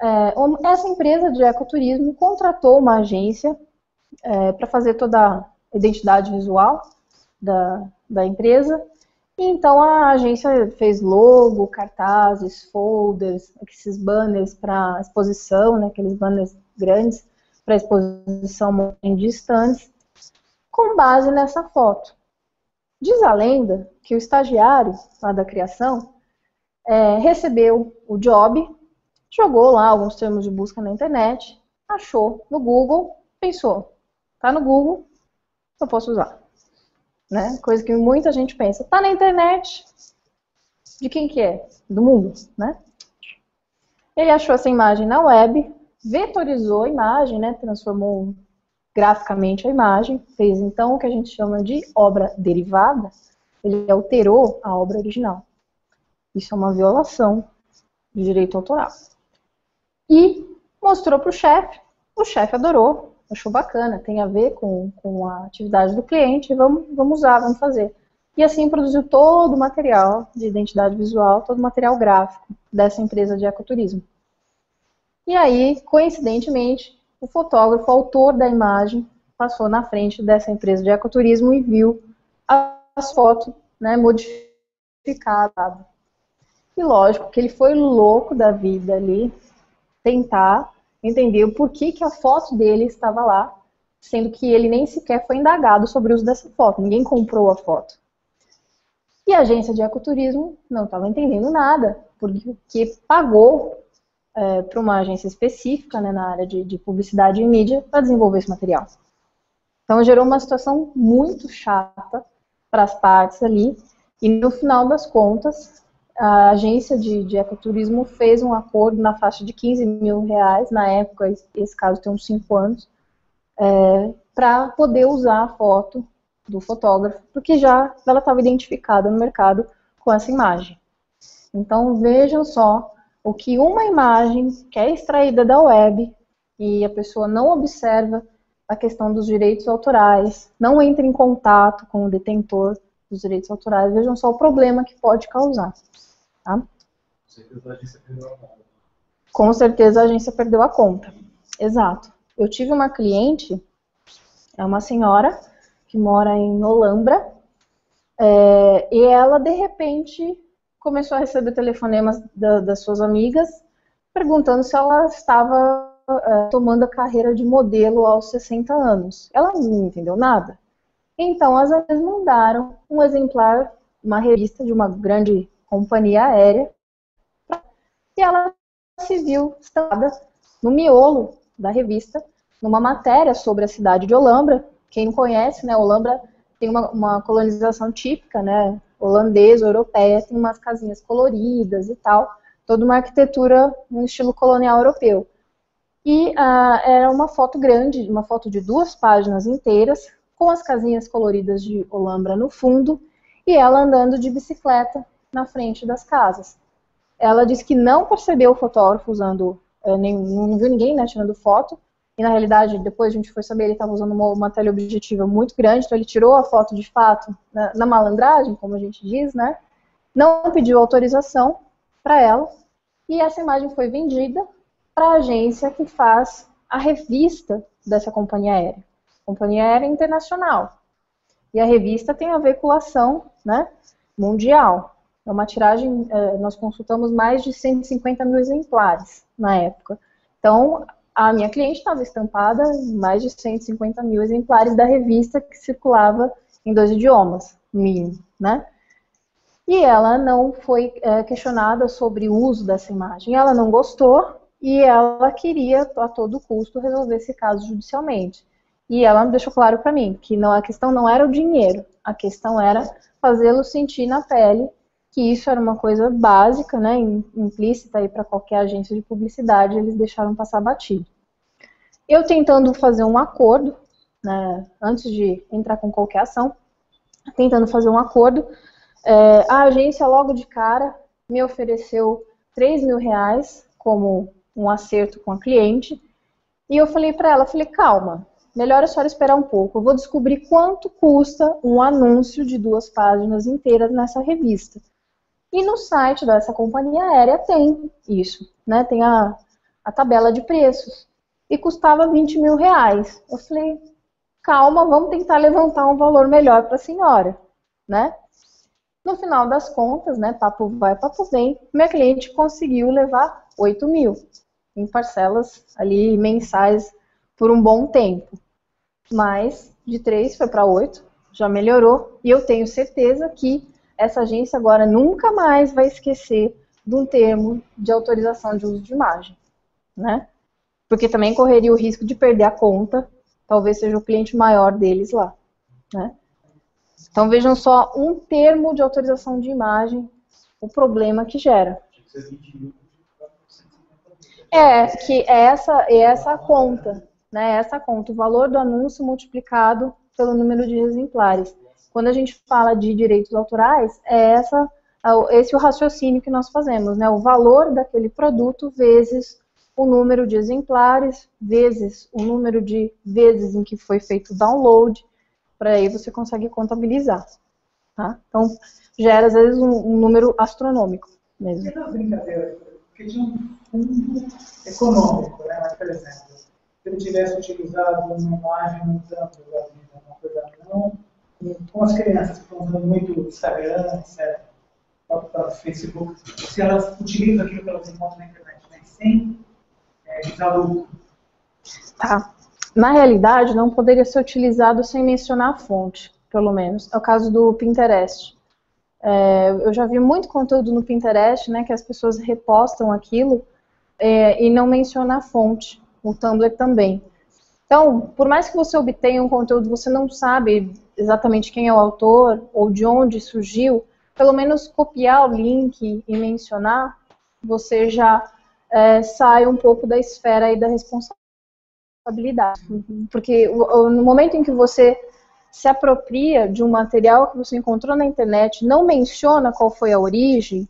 É, essa empresa de ecoturismo contratou uma agência é, para fazer toda a identidade visual da, da empresa. E então a agência fez logo, cartazes, folders, esses banners para exposição, né, aqueles banners grandes para exposição em distantes, com base nessa foto. Diz a lenda que o estagiário lá da criação é, recebeu o job, jogou lá alguns termos de busca na internet, achou no Google, pensou, tá no Google, eu posso usar né? Coisa que muita gente pensa. Tá na internet. De quem que é? Do mundo, né? Ele achou essa imagem na web, vetorizou a imagem, né? Transformou graficamente a imagem, fez então o que a gente chama de obra derivada. Ele alterou a obra original. Isso é uma violação de direito autoral. E mostrou para o chefe. O chefe adorou, achou bacana, tem a ver com, com a atividade do cliente, vamos, vamos usar, vamos fazer. E assim produziu todo o material de identidade visual, todo o material gráfico dessa empresa de ecoturismo. E aí, coincidentemente, o fotógrafo, autor da imagem, passou na frente dessa empresa de ecoturismo e viu as fotos né, modificadas. E lógico que ele foi louco da vida ali, tentar entendeu por que, que a foto dele estava lá, sendo que ele nem sequer foi indagado sobre o uso dessa foto, ninguém comprou a foto. E a agência de ecoturismo não estava entendendo nada, porque pagou é, para uma agência específica né, na área de, de publicidade e mídia para desenvolver esse material. Então gerou uma situação muito chata para as partes ali, e no final das contas, a agência de, de, ecoturismo fez um acordo na faixa de 15 mil reais, na época, esse caso tem uns 5 anos, é, para poder usar a foto do fotógrafo, porque já ela estava identificada no mercado com essa imagem. Então vejam só o que uma imagem que é extraída da web e a pessoa não observa a questão dos direitos autorais, não entra em contato com o detentor dos direitos autorais, vejam só o problema que pode causar. Tá? Com certeza a agência perdeu a conta. Exato. Eu tive uma cliente, é uma senhora que mora em Olambra, é, e ela de repente começou a receber telefonemas da, das suas amigas perguntando se ela estava é, tomando a carreira de modelo aos 60 anos. Ela não entendeu nada. Então as amigas mandaram um exemplar, uma revista de uma grande companhia aérea, e ela se viu estampada no miolo da revista, numa matéria sobre a cidade de Olambra. Quem não conhece, né, Olambra tem uma, uma colonização típica, né, holandesa, europeia, tem umas casinhas coloridas e tal, toda uma arquitetura no estilo colonial europeu. E uh, era uma foto grande, uma foto de duas páginas inteiras, com as casinhas coloridas de Olambra no fundo, e ela andando de bicicleta na frente das casas. Ela disse que não percebeu o fotógrafo usando, nem, não viu ninguém né, tirando foto, e na realidade, depois a gente foi saber, ele estava usando uma, uma teleobjetiva muito grande, então ele tirou a foto de fato na, na malandragem, como a gente diz, né? Não pediu autorização para ela, e essa imagem foi vendida para a agência que faz a revista dessa companhia aérea. Companhia aérea internacional. E a revista tem a veiculação né, mundial. É uma tiragem, é, nós consultamos mais de 150 mil exemplares na época. Então, a minha cliente estava estampada em mais de 150 mil exemplares da revista que circulava em dois idiomas, mínimo, né? E ela não foi é, questionada sobre o uso dessa imagem. Ela não gostou e ela queria, a todo custo, resolver esse caso judicialmente. E ela deixou claro para mim que não, a questão não era o dinheiro, a questão era fazê-lo sentir na pele que isso era uma coisa básica, né, implícita aí para qualquer agência de publicidade, eles deixaram passar batido. Eu tentando fazer um acordo, né, antes de entrar com qualquer ação, tentando fazer um acordo, é, a agência logo de cara me ofereceu 3 mil reais como um acerto com a cliente, e eu falei para ela, falei, calma, melhor a senhora esperar um pouco. Eu vou descobrir quanto custa um anúncio de duas páginas inteiras nessa revista. E no site dessa companhia aérea tem isso, né? Tem a, a tabela de preços. E custava 20 mil reais. Eu falei, calma, vamos tentar levantar um valor melhor para a senhora, né? No final das contas, né, papo vai, papo vem, minha cliente conseguiu levar 8 mil em parcelas ali mensais por um bom tempo. Mas de 3 foi para 8, já melhorou, e eu tenho certeza que essa agência agora nunca mais vai esquecer de um termo de autorização de uso de imagem, né? Porque também correria o risco de perder a conta, talvez seja o cliente maior deles lá, né? Então vejam só um termo de autorização de imagem, o problema que gera. É, que é essa, é essa conta, né? Essa conta, o valor do anúncio multiplicado pelo número de exemplares. Quando a gente fala de direitos autorais, é essa, é esse o raciocínio que nós fazemos, né? O valor daquele produto vezes o número de exemplares, vezes o número de vezes em que foi feito o download, para aí você consegue contabilizar. Tá? Então, gera às vezes um, um número astronômico mesmo. Não, brincadeira, porque um fundo econômico, né? Por exemplo, se ele tivesse utilizado uma imagem no campo da vida, uma coisa não, com as crianças que estão usando muito Instagram, etc., Facebook, se elas utilizam aquilo que elas encontram na internet, né? sem é, visar lucro. Tá na realidade, não poderia ser utilizado sem mencionar a fonte, pelo menos. É o caso do Pinterest. É, eu já vi muito conteúdo no Pinterest, né, que as pessoas repostam aquilo é, e não menciona a fonte. O Tumblr também. Então, por mais que você obtenha um conteúdo, você não sabe exatamente quem é o autor ou de onde surgiu, pelo menos copiar o link e mencionar, você já é, sai um pouco da esfera aí da responsabilidade responsabilidade. Porque no momento em que você se apropria de um material que você encontrou na internet, não menciona qual foi a origem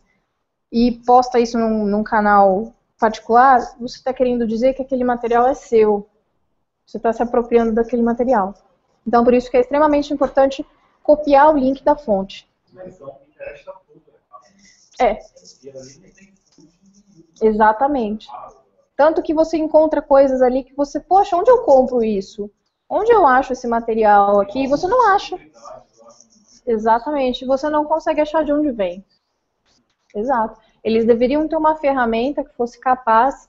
e posta isso num, num canal particular, você está querendo dizer que aquele material é seu. Você está se apropriando daquele material. Então, por isso que é extremamente importante copiar o link da fonte. É. Exatamente. Tanto que você encontra coisas ali que você, poxa, onde eu compro isso? Onde eu acho esse material aqui? E você não acha. Exatamente. Você não consegue achar de onde vem. Exato. Eles deveriam ter uma ferramenta que fosse capaz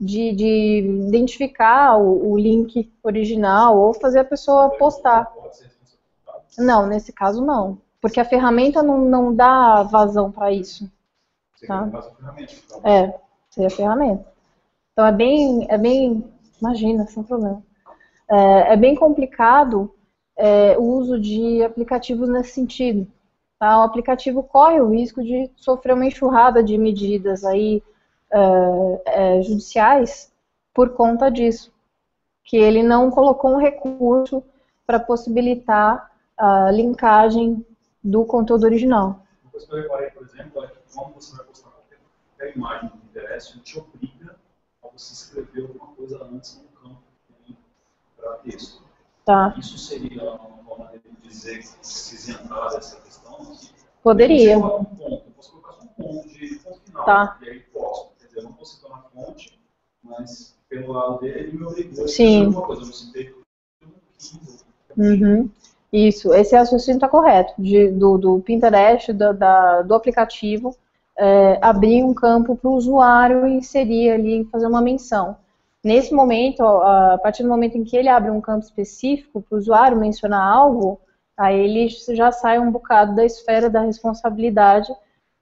de, de identificar o, o, link original ou fazer a pessoa postar. Não, nesse caso não. Porque a ferramenta não, não dá vazão para isso. Tá? Então. É, seria a ferramenta. Então é bem, é bem, imagina, sem problema. É, é bem complicado é, o uso de aplicativos nesse sentido. Tá? O aplicativo corre o risco de sofrer uma enxurrada de medidas aí é, é judiciais por conta disso, que ele não colocou um recurso para possibilitar a linkagem do conteúdo original. Uma coisa que eu reparei, por exemplo, é que quando você vai postar qualquer imagem que interessa, ele te obriga você escreveu alguma coisa antes no campo para texto. Tá. Isso seria uma maneira de dizer que se isentrar dessa questão? Poderia. Eu posso colocar só um ponto de ponto final. Tá. E aí posso. Eu não posso citar na fonte, mas pelo lado dele ele me obrigou Sim. a alguma coisa. Eu não citei Uhum. Isso, esse raciocínio está correto, de, do, do Pinterest, do, da, do aplicativo, é, abrir um campo para o usuário inserir ali, fazer uma menção. Nesse momento, a partir do momento em que ele abre um campo específico para o usuário mencionar algo, aí ele já sai um bocado da esfera da responsabilidade,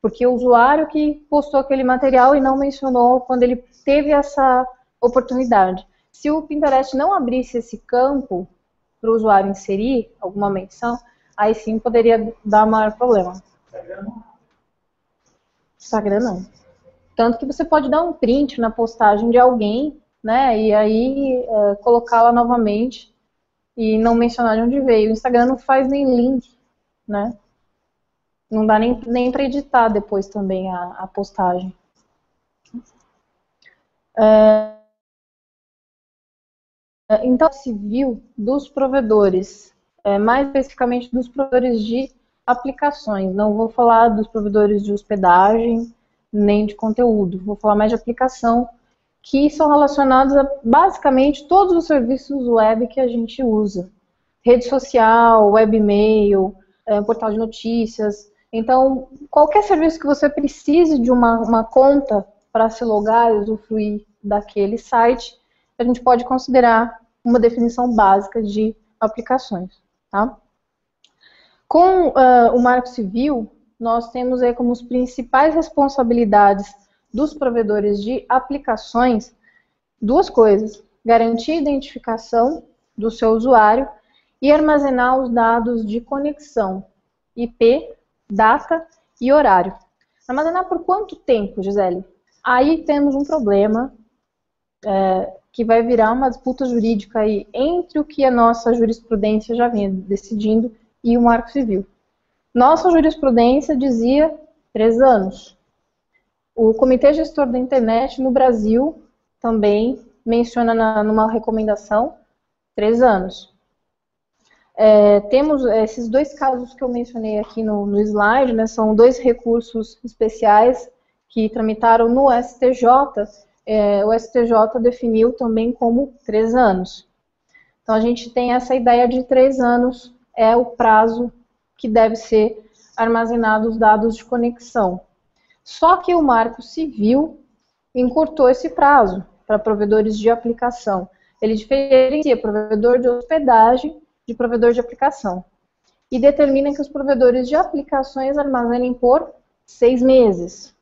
porque o usuário que postou aquele material e não mencionou quando ele teve essa oportunidade. Se o Pinterest não abrisse esse campo para o usuário inserir alguma menção, aí sim poderia dar maior problema. Instagram não. Tanto que você pode dar um print na postagem de alguém, né, e aí é, colocá-la novamente e não mencionar de onde veio. O Instagram não faz nem link, né? Não dá nem, nem para editar depois também a, a postagem. É, então, civil dos provedores, é, mais especificamente dos provedores de aplicações. Não vou falar dos provedores de hospedagem nem de conteúdo, vou falar mais de aplicação, que são relacionados a basicamente todos os serviços web que a gente usa. Rede social, webmail, é, portal de notícias. Então, qualquer serviço que você precise de uma, uma conta para se logar e usufruir daquele site, a gente pode considerar uma definição básica de aplicações. Tá? Com uh, o Marco Civil, nós temos aí como as principais responsabilidades dos provedores de aplicações duas coisas: garantir a identificação do seu usuário e armazenar os dados de conexão, IP, data e horário. Armazenar por quanto tempo, Gisele? Aí temos um problema é, que vai virar uma disputa jurídica aí entre o que a nossa jurisprudência já vinha decidindo e o Marco Civil. Nossa jurisprudência dizia três anos. O Comitê Gestor da Internet no Brasil também menciona na, numa recomendação três anos. É, temos esses dois casos que eu mencionei aqui no, no slide, né, são dois recursos especiais que tramitaram no STJ. É, o STJ definiu também como três anos. Então a gente tem essa ideia de três anos é o prazo que deve ser armazenado os dados de conexão. Só que o Marco Civil encurtou esse prazo para provedores de aplicação. Ele diferencia provedor de hospedagem de provedor de aplicação. E determina que os provedores de aplicações armazenem por seis meses.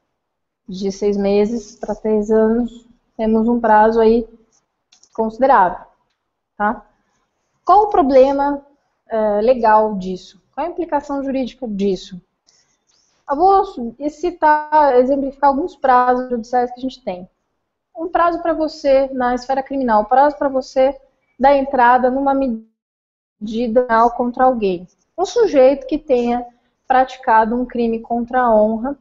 De seis meses para três anos, temos um prazo aí considerável. Tá? Qual o problema uh, legal disso? Qual a implicação jurídica disso? Eu vou citar, exemplificar alguns prazos judiciais que a gente tem. Um prazo para você na esfera criminal, um prazo para você dar entrada numa medida penal contra alguém. Um sujeito que tenha praticado um crime contra a honra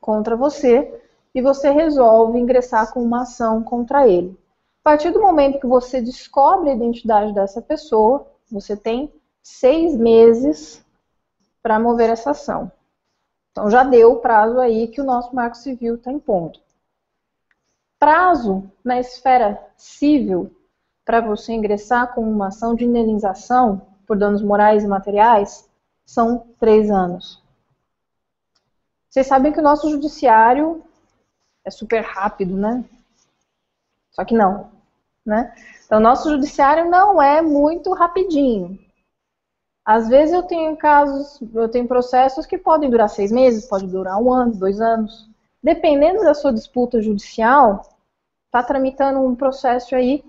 contra você e você resolve ingressar com uma ação contra ele. A partir do momento que você descobre a identidade dessa pessoa, você tem seis meses para mover essa ação. Então já deu o prazo aí que o nosso Marco Civil está impondo. Prazo na esfera civil para você ingressar com uma ação de indenização por danos morais e materiais são três anos. Vocês sabem que o nosso judiciário é super rápido, né? Só que não, né? Então, nosso judiciário não é muito rapidinho. Às vezes eu tenho casos, eu tenho processos que podem durar seis meses, pode durar um ano, dois anos. Dependendo da sua disputa judicial, está tramitando um processo aí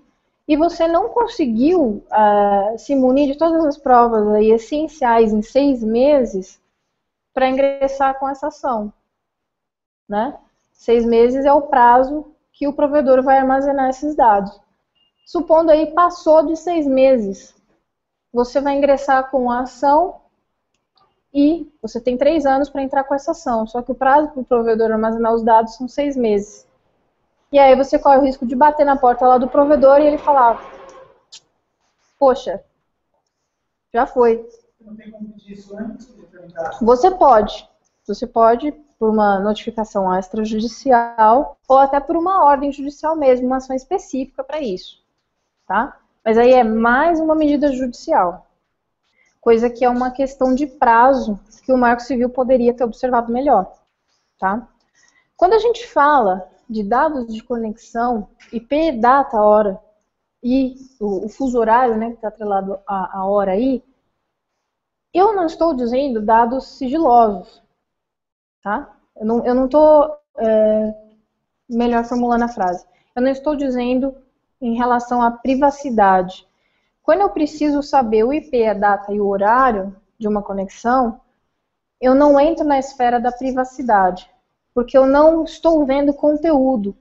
e você não conseguiu uh, se munir de todas as provas aí essenciais em seis meses para ingressar com essa ação. Né? Seis meses é o prazo que o provedor vai armazenar esses dados. Supondo aí passou de seis meses, você vai ingressar com a ação e você tem três anos para entrar com essa ação. Só que o prazo para o provedor armazenar os dados são seis meses. E aí você corre o risco de bater na porta lá do provedor e ele falar: Poxa, já foi. Não tem como pedir isso antes de Você pode. Você pode, por uma notificação extrajudicial, ou até por uma ordem judicial mesmo, uma ação específica para isso. Tá? Mas aí é mais uma medida judicial. Coisa que é uma questão de prazo que o Marco Civil poderia ter observado melhor. Tá? Quando a gente fala de dados de conexão, IP, data, hora, e o, o fuso horário, né, que está atrelado à, à hora aí, eu não estou dizendo dados sigilosos, tá? Eu não estou, é, melhor formulando a frase, eu não estou dizendo em relação à privacidade. Quando eu preciso saber o IP, a data e o horário de uma conexão, eu não entro na esfera da privacidade, porque eu não estou vendo conteúdo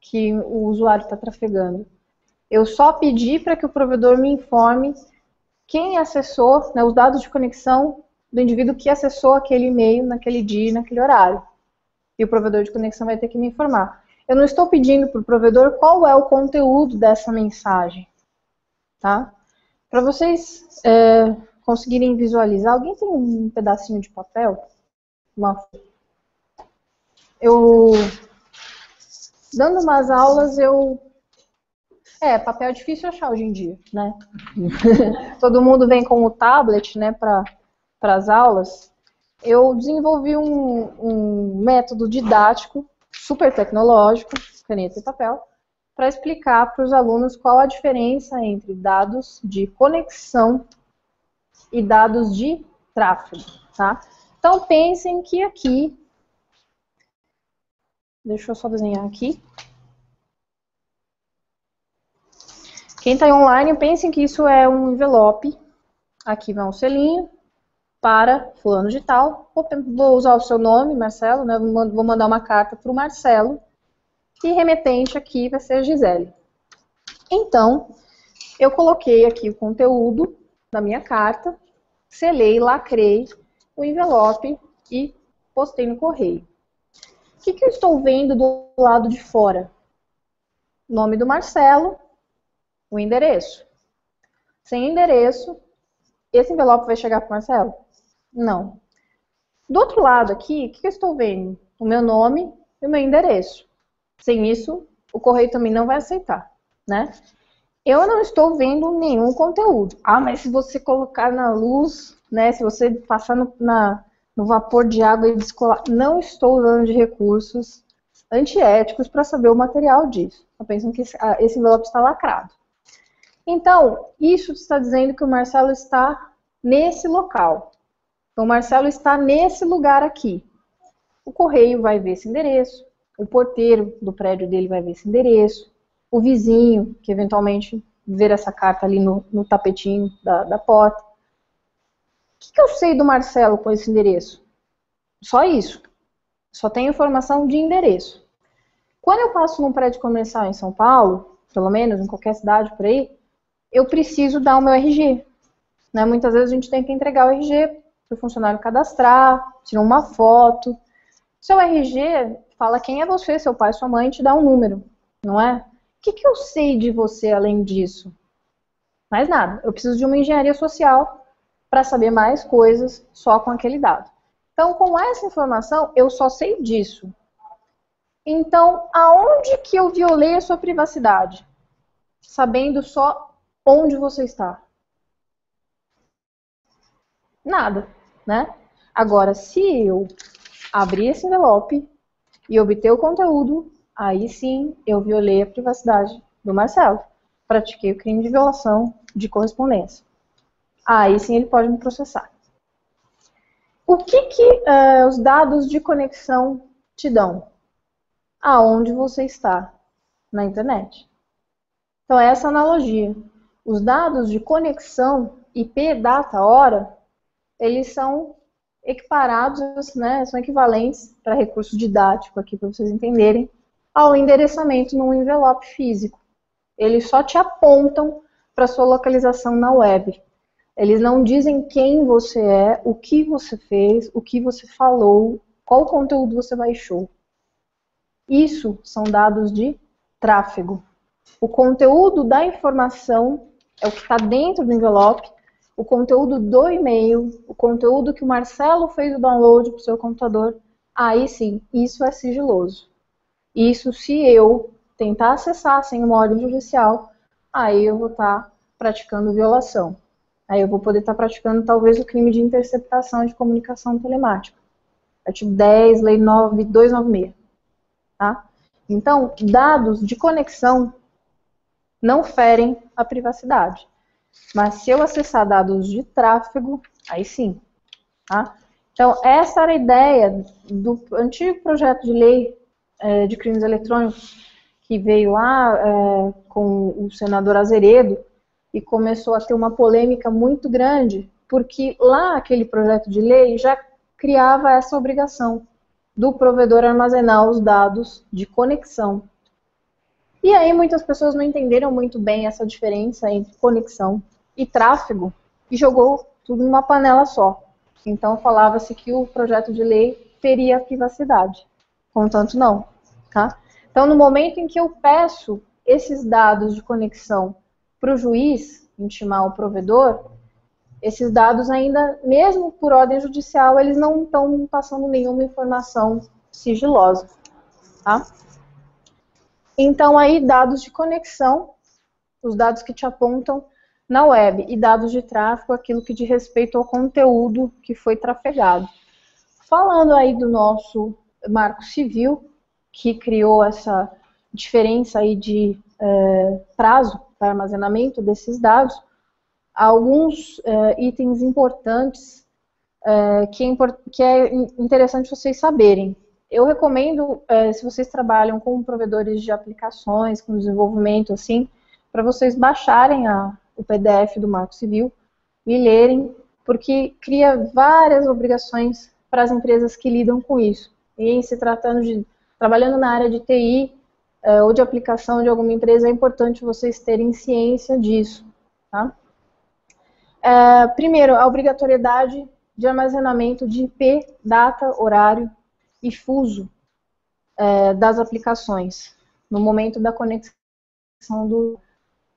que o usuário está trafegando. Eu só pedi para que o provedor me informe quem acessou, né, os dados de conexão do indivíduo que acessou aquele e-mail naquele dia, naquele horário. E o provedor de conexão vai ter que me informar. Eu não estou pedindo para o provedor qual é o conteúdo dessa mensagem. tá? Para vocês é, conseguirem visualizar, alguém tem um pedacinho de papel? Uma... Eu, dando umas aulas, eu... É, papel é difícil achar hoje em dia, né? Todo mundo vem com o tablet, né, para as aulas. Eu desenvolvi um, um método didático super tecnológico, caneta e papel, para explicar para os alunos qual a diferença entre dados de conexão e dados de tráfego, tá? Então pensem que aqui, deixa eu só desenhar aqui. Quem está online, pensem que isso é um envelope. Aqui vai um selinho para fulano de tal. Vou usar o seu nome, Marcelo, né? Vou mandar uma carta para o Marcelo e remetente aqui vai ser a Gisele. Então, eu coloquei aqui o conteúdo da minha carta, selei, lacrei o envelope e postei no correio. Que, que eu estou vendo do lado de fora? Nome do Marcelo, o endereço. Sem endereço, esse envelope vai chegar para o Marcelo? Não. Do outro lado aqui, o que, que eu estou vendo? O meu nome e o meu endereço. Sem isso, o correio também não vai aceitar, né? Eu não estou vendo nenhum conteúdo. Ah, mas se você colocar na luz, né? Se você passar no, na, no vapor de água e descolar, não estou usando de recursos antiéticos para saber o material disso. Eu penso que esse, ah, esse envelope está lacrado. Então, isso está dizendo que o Marcelo está nesse local. Então, o Marcelo está nesse lugar aqui. O correio vai ver esse endereço, o porteiro do prédio dele vai ver esse endereço, o vizinho, que eventualmente ver essa carta ali no, no tapetinho da, da porta. O que, que eu sei do Marcelo com esse endereço? Só isso. Só tenho informação de endereço. Quando eu passo num prédio comercial em São Paulo, pelo menos em qualquer cidade por aí, eu preciso dar o meu RG. Né? Muitas vezes a gente tem que entregar o RG para o funcionário cadastrar, tirar uma foto. Seu RG fala quem é você, seu pai, sua mãe, te dá um número, não é? O que, que eu sei de você além disso? Mais nada. Eu preciso de uma engenharia social para saber mais coisas só com aquele dado. Então, com essa informação, eu só sei disso. Então, aonde que eu violei a sua privacidade? Sabendo só onde você está. Nada, né? Agora, se eu abrir esse envelope e obter o conteúdo, aí sim eu violei a privacidade do Marcelo. Pratiquei o crime de violação de correspondência. Aí sim ele pode me processar. O que, que uh, os dados de conexão te dão? Aonde você está na internet. Então, é essa analogia. Os dados de conexão, IP, data, hora, eles são equiparados, né, são equivalentes para recurso didático aqui para vocês entenderem, ao endereçamento num envelope físico. Eles só te apontam para sua localização na web. Eles não dizem quem você é, o que você fez, o que você falou, qual conteúdo você baixou. Isso são dados de tráfego. O conteúdo da informação é o que está dentro do envelope o conteúdo do e-mail, o conteúdo que o Marcelo fez o download para o seu computador, aí sim, isso é sigiloso. Isso se eu tentar acessar sem uma ordem judicial, aí eu vou estar tá praticando violação. Aí eu vou poder estar tá praticando talvez o crime de interceptação de comunicação telemática. Artigo 10, Lei 9296. Tá? Então, dados de conexão não ferem a privacidade. Mas se eu acessar dados de tráfego, aí sim. Tá? Então, essa era a ideia do antigo projeto de lei é, de crimes eletrônicos que veio lá é, com o senador Azeredo e começou a ter uma polêmica muito grande, porque lá aquele projeto de lei já criava essa obrigação do provedor armazenar os dados de conexão. E aí muitas pessoas não entenderam muito bem essa diferença entre conexão e tráfego e jogou tudo numa panela só. Então falava-se que o projeto de lei teria privacidade. Contanto, não. Tá? Então, no momento em que eu peço esses dados de conexão para o juiz, intimar o provedor, esses dados ainda, mesmo por ordem judicial, eles não estão passando nenhuma informação sigilosa, tá? Então, aí, dados de conexão, os dados que te apontam na web, e dados de tráfego, aquilo que diz respeito ao conteúdo que foi trafegado. Falando aí do nosso marco civil, que criou essa diferença aí de é, prazo para armazenamento desses dados, alguns é, itens importantes é, que, é que, é interessante vocês saberem. Eu recomendo, é, se vocês trabalham com provedores de aplicações, com desenvolvimento assim, para vocês baixarem a, o PDF do Marco Civil e lerem, porque cria várias obrigações para as empresas que lidam com isso. E se tratando de trabalhando na área de TI é, ou de aplicação de alguma empresa, é importante vocês terem ciência disso. Tá? É, primeiro, a obrigatoriedade de armazenamento de IP, data, horário e fuso é, das aplicações no momento da conexão do.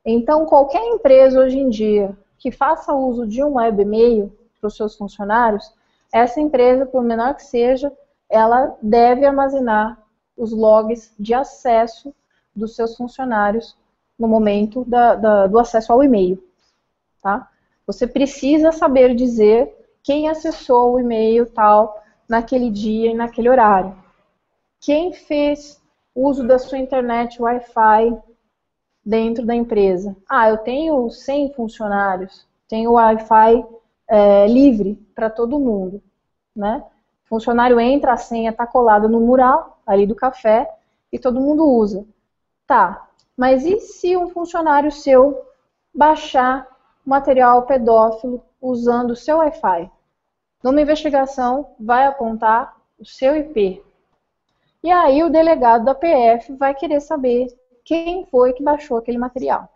Então, qualquer empresa hoje em dia que faça uso de um webmail para os seus funcionários, essa empresa, por menor que seja, ela deve armazenar os logs de acesso dos seus funcionários no momento da, da, do acesso ao e-mail. Tá? Você precisa saber dizer quem acessou o e-mail tal naquele dia e naquele horário. Quem fez uso da sua internet Wi-Fi dentro da empresa? Ah, eu tenho 100 funcionários, tenho Wi-Fi é, livre para todo mundo, né? Funcionário entra, a senha está colada no mural ali do café e todo mundo usa. Tá, mas e se um funcionário seu baixar material pedófilo usando o seu Wi-Fi? Numa investigação, vai apontar o seu IP. E aí o delegado da PF vai querer saber quem foi que baixou aquele material.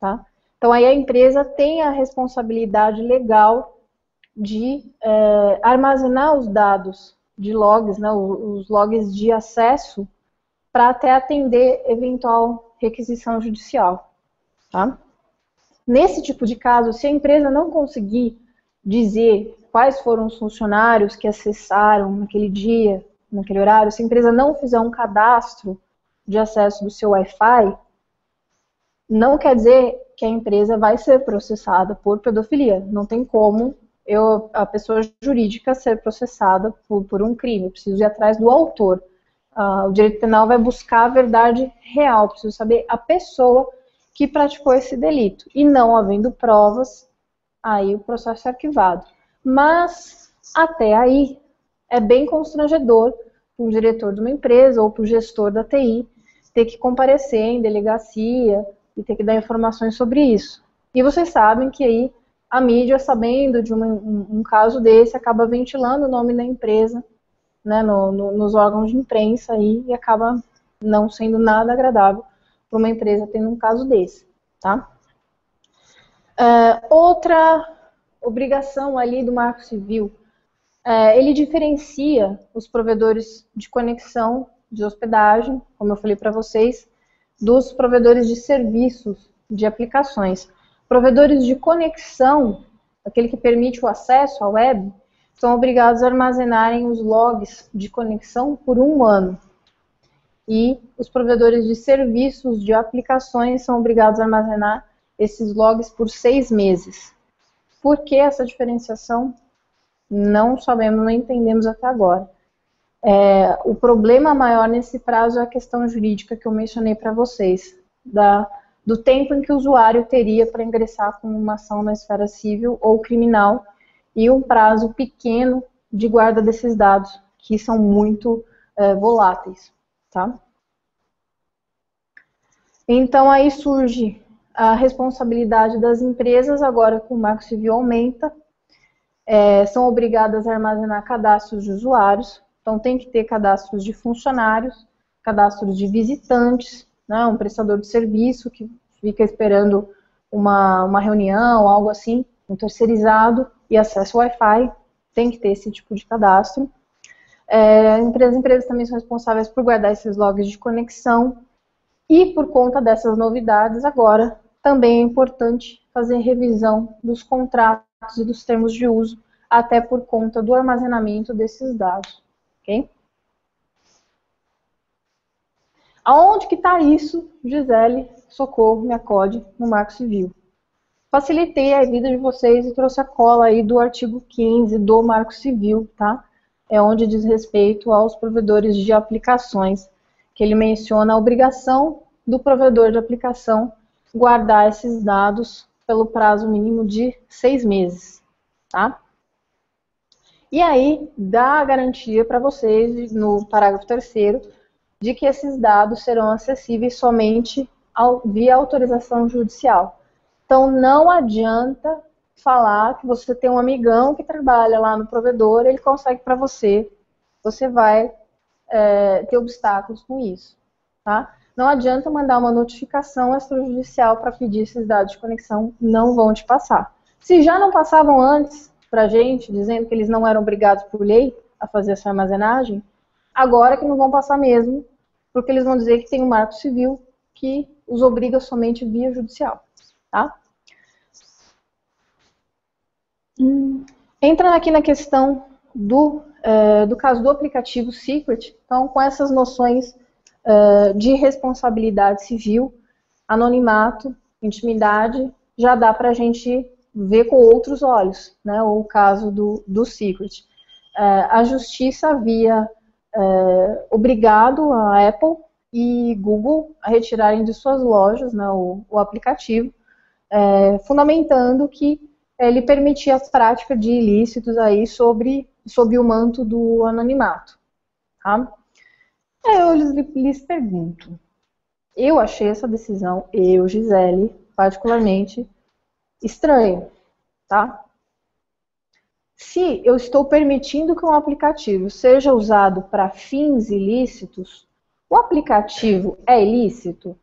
Tá? Então aí a empresa tem a responsabilidade legal de é, armazenar os dados de logs, né, os logs de acesso, para até atender eventual requisição judicial. Tá? Nesse tipo de caso, se a empresa não conseguir dizer quais foram os funcionários que acessaram naquele dia, naquele horário, se a empresa não fizer um cadastro de acesso do seu Wi-Fi, não quer dizer que a empresa vai ser processada por pedofilia. Não tem como eu, a pessoa jurídica ser processada por, por um crime. Eu preciso ir atrás do autor. Uh, o direito penal vai buscar a verdade real. Preciso saber a pessoa que praticou esse delito. E não havendo provas, aí o processo é arquivado. Mas até aí é bem constrangedor para um diretor de uma empresa ou para o gestor da TI ter que comparecer em delegacia e ter que dar informações sobre isso. E vocês sabem que aí a mídia, sabendo de um, um, caso desse, acaba ventilando o nome da empresa né, no, no, nos órgãos de imprensa aí, e acaba não sendo nada agradável para uma empresa tendo um caso desse. Tá? Uh, outra obrigação ali do Marco Civil. É, ele diferencia os provedores de conexão de hospedagem, como eu falei para vocês, dos provedores de serviços de aplicações. Provedores de conexão, aquele que permite o acesso à web, são obrigados a armazenarem os logs de conexão por um ano. E os provedores de serviços de aplicações são obrigados a armazenar esses logs por seis meses. Por que essa diferenciação? Não sabemos, não entendemos até agora. É, o problema maior nesse prazo é a questão jurídica que eu mencionei para vocês, da, do tempo em que o usuário teria para ingressar com uma ação na esfera civil ou criminal e um prazo pequeno de guarda desses dados, que são muito é, voláteis. Tá? Então aí surge a responsabilidade das empresas, agora com o Marco Civil aumenta, é, são obrigadas a armazenar cadastros de usuários, então tem que ter cadastros de funcionários, cadastros de visitantes, né, um prestador de serviço que fica esperando uma, uma reunião, algo assim, um terceirizado e acesso Wi-Fi, tem que ter esse tipo de cadastro. É, as empresas também são responsáveis por guardar esses logs de conexão, e por conta dessas novidades, agora também é importante fazer revisão dos contratos e dos termos de uso, até por conta do armazenamento desses dados. ok? Aonde que está isso, Gisele, socorro, me acode, no Marco Civil? Facilitei a vida de vocês e trouxe a cola aí do artigo 15 do Marco Civil, tá? É onde diz respeito aos provedores de aplicações, que ele menciona a obrigação do provedor de aplicação guardar esses dados pelo prazo mínimo de seis meses, tá? E aí, dá a garantia para vocês, no parágrafo terceiro, de que esses dados serão acessíveis somente ao, via autorização judicial. Então, não adianta falar que você tem um amigão que trabalha lá no provedor, ele consegue para você, você vai é, ter obstáculos com isso, tá? Não adianta mandar uma notificação extrajudicial para pedir esses dados de conexão, não vão te passar. Se já não passavam antes para a gente, dizendo que eles não eram obrigados por lei a fazer essa armazenagem, agora que não vão passar mesmo, porque eles vão dizer que tem um marco civil que os obriga somente via judicial, tá? Hum, entrando aqui na questão do, uh, do caso do aplicativo Secret, então com essas noções uh, de responsabilidade civil, anonimato, intimidade, já dá para a gente ver com outros olhos, né, o caso do, do Secret. Uh, a justiça havia uh, obrigado a Apple e Google a retirarem de suas lojas né, o, o, aplicativo, fundamentando que ele permitia a prática de ilícitos aí sobre, sobre o manto do anonimato. Tá? É, eu lhes, lhes pergunto. Eu achei essa decisão, eu, Gisele, particularmente estranho, tá? Se eu estou permitindo que um aplicativo seja usado para fins ilícitos, o aplicativo é ilícito?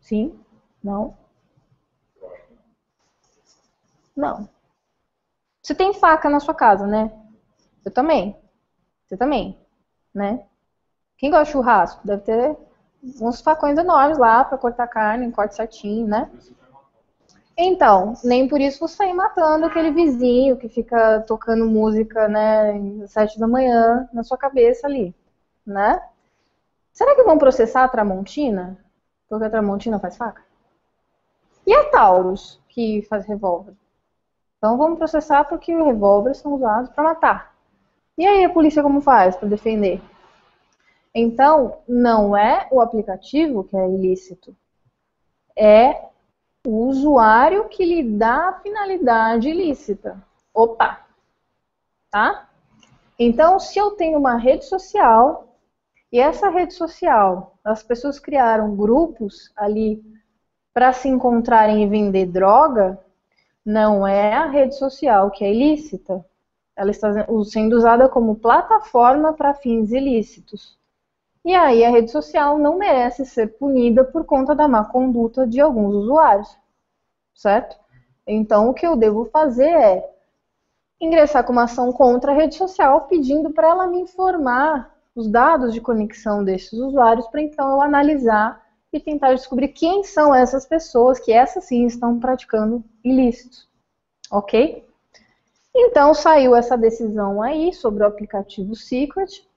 Sim? Não? Não. Você tem faca na sua casa, né? Eu também. Você também, né? Quem gosta de churrasco? Deve ter uns facões enormes lá para cortar carne, um corte certinho, né? Então, nem por isso sair matando aquele vizinho que fica tocando música, né, às sete da manhã na sua cabeça ali, né? Será que vão processar a Tramontina? Porque a Tramontina faz faca? E a Taurus, que faz revólver? Então vamos processar porque os revólveres são usados para matar. E aí a polícia como faz para defender? Então, não é o aplicativo que é ilícito, é o usuário que lhe dá a finalidade ilícita. Opa! Tá? Então, se eu tenho uma rede social e essa rede social, as pessoas criaram grupos ali para se encontrarem e vender droga, não é a rede social que é ilícita, ela está sendo usada como plataforma para fins ilícitos. E aí a rede social não merece ser punida por conta da má conduta de alguns usuários, certo? Então o que eu devo fazer é ingressar com uma ação contra a rede social pedindo para ela me informar os dados de conexão desses usuários para então eu analisar e tentar descobrir quem são essas pessoas que essas sim estão praticando ilícitos. Ok? Então saiu essa decisão aí sobre o aplicativo Secret.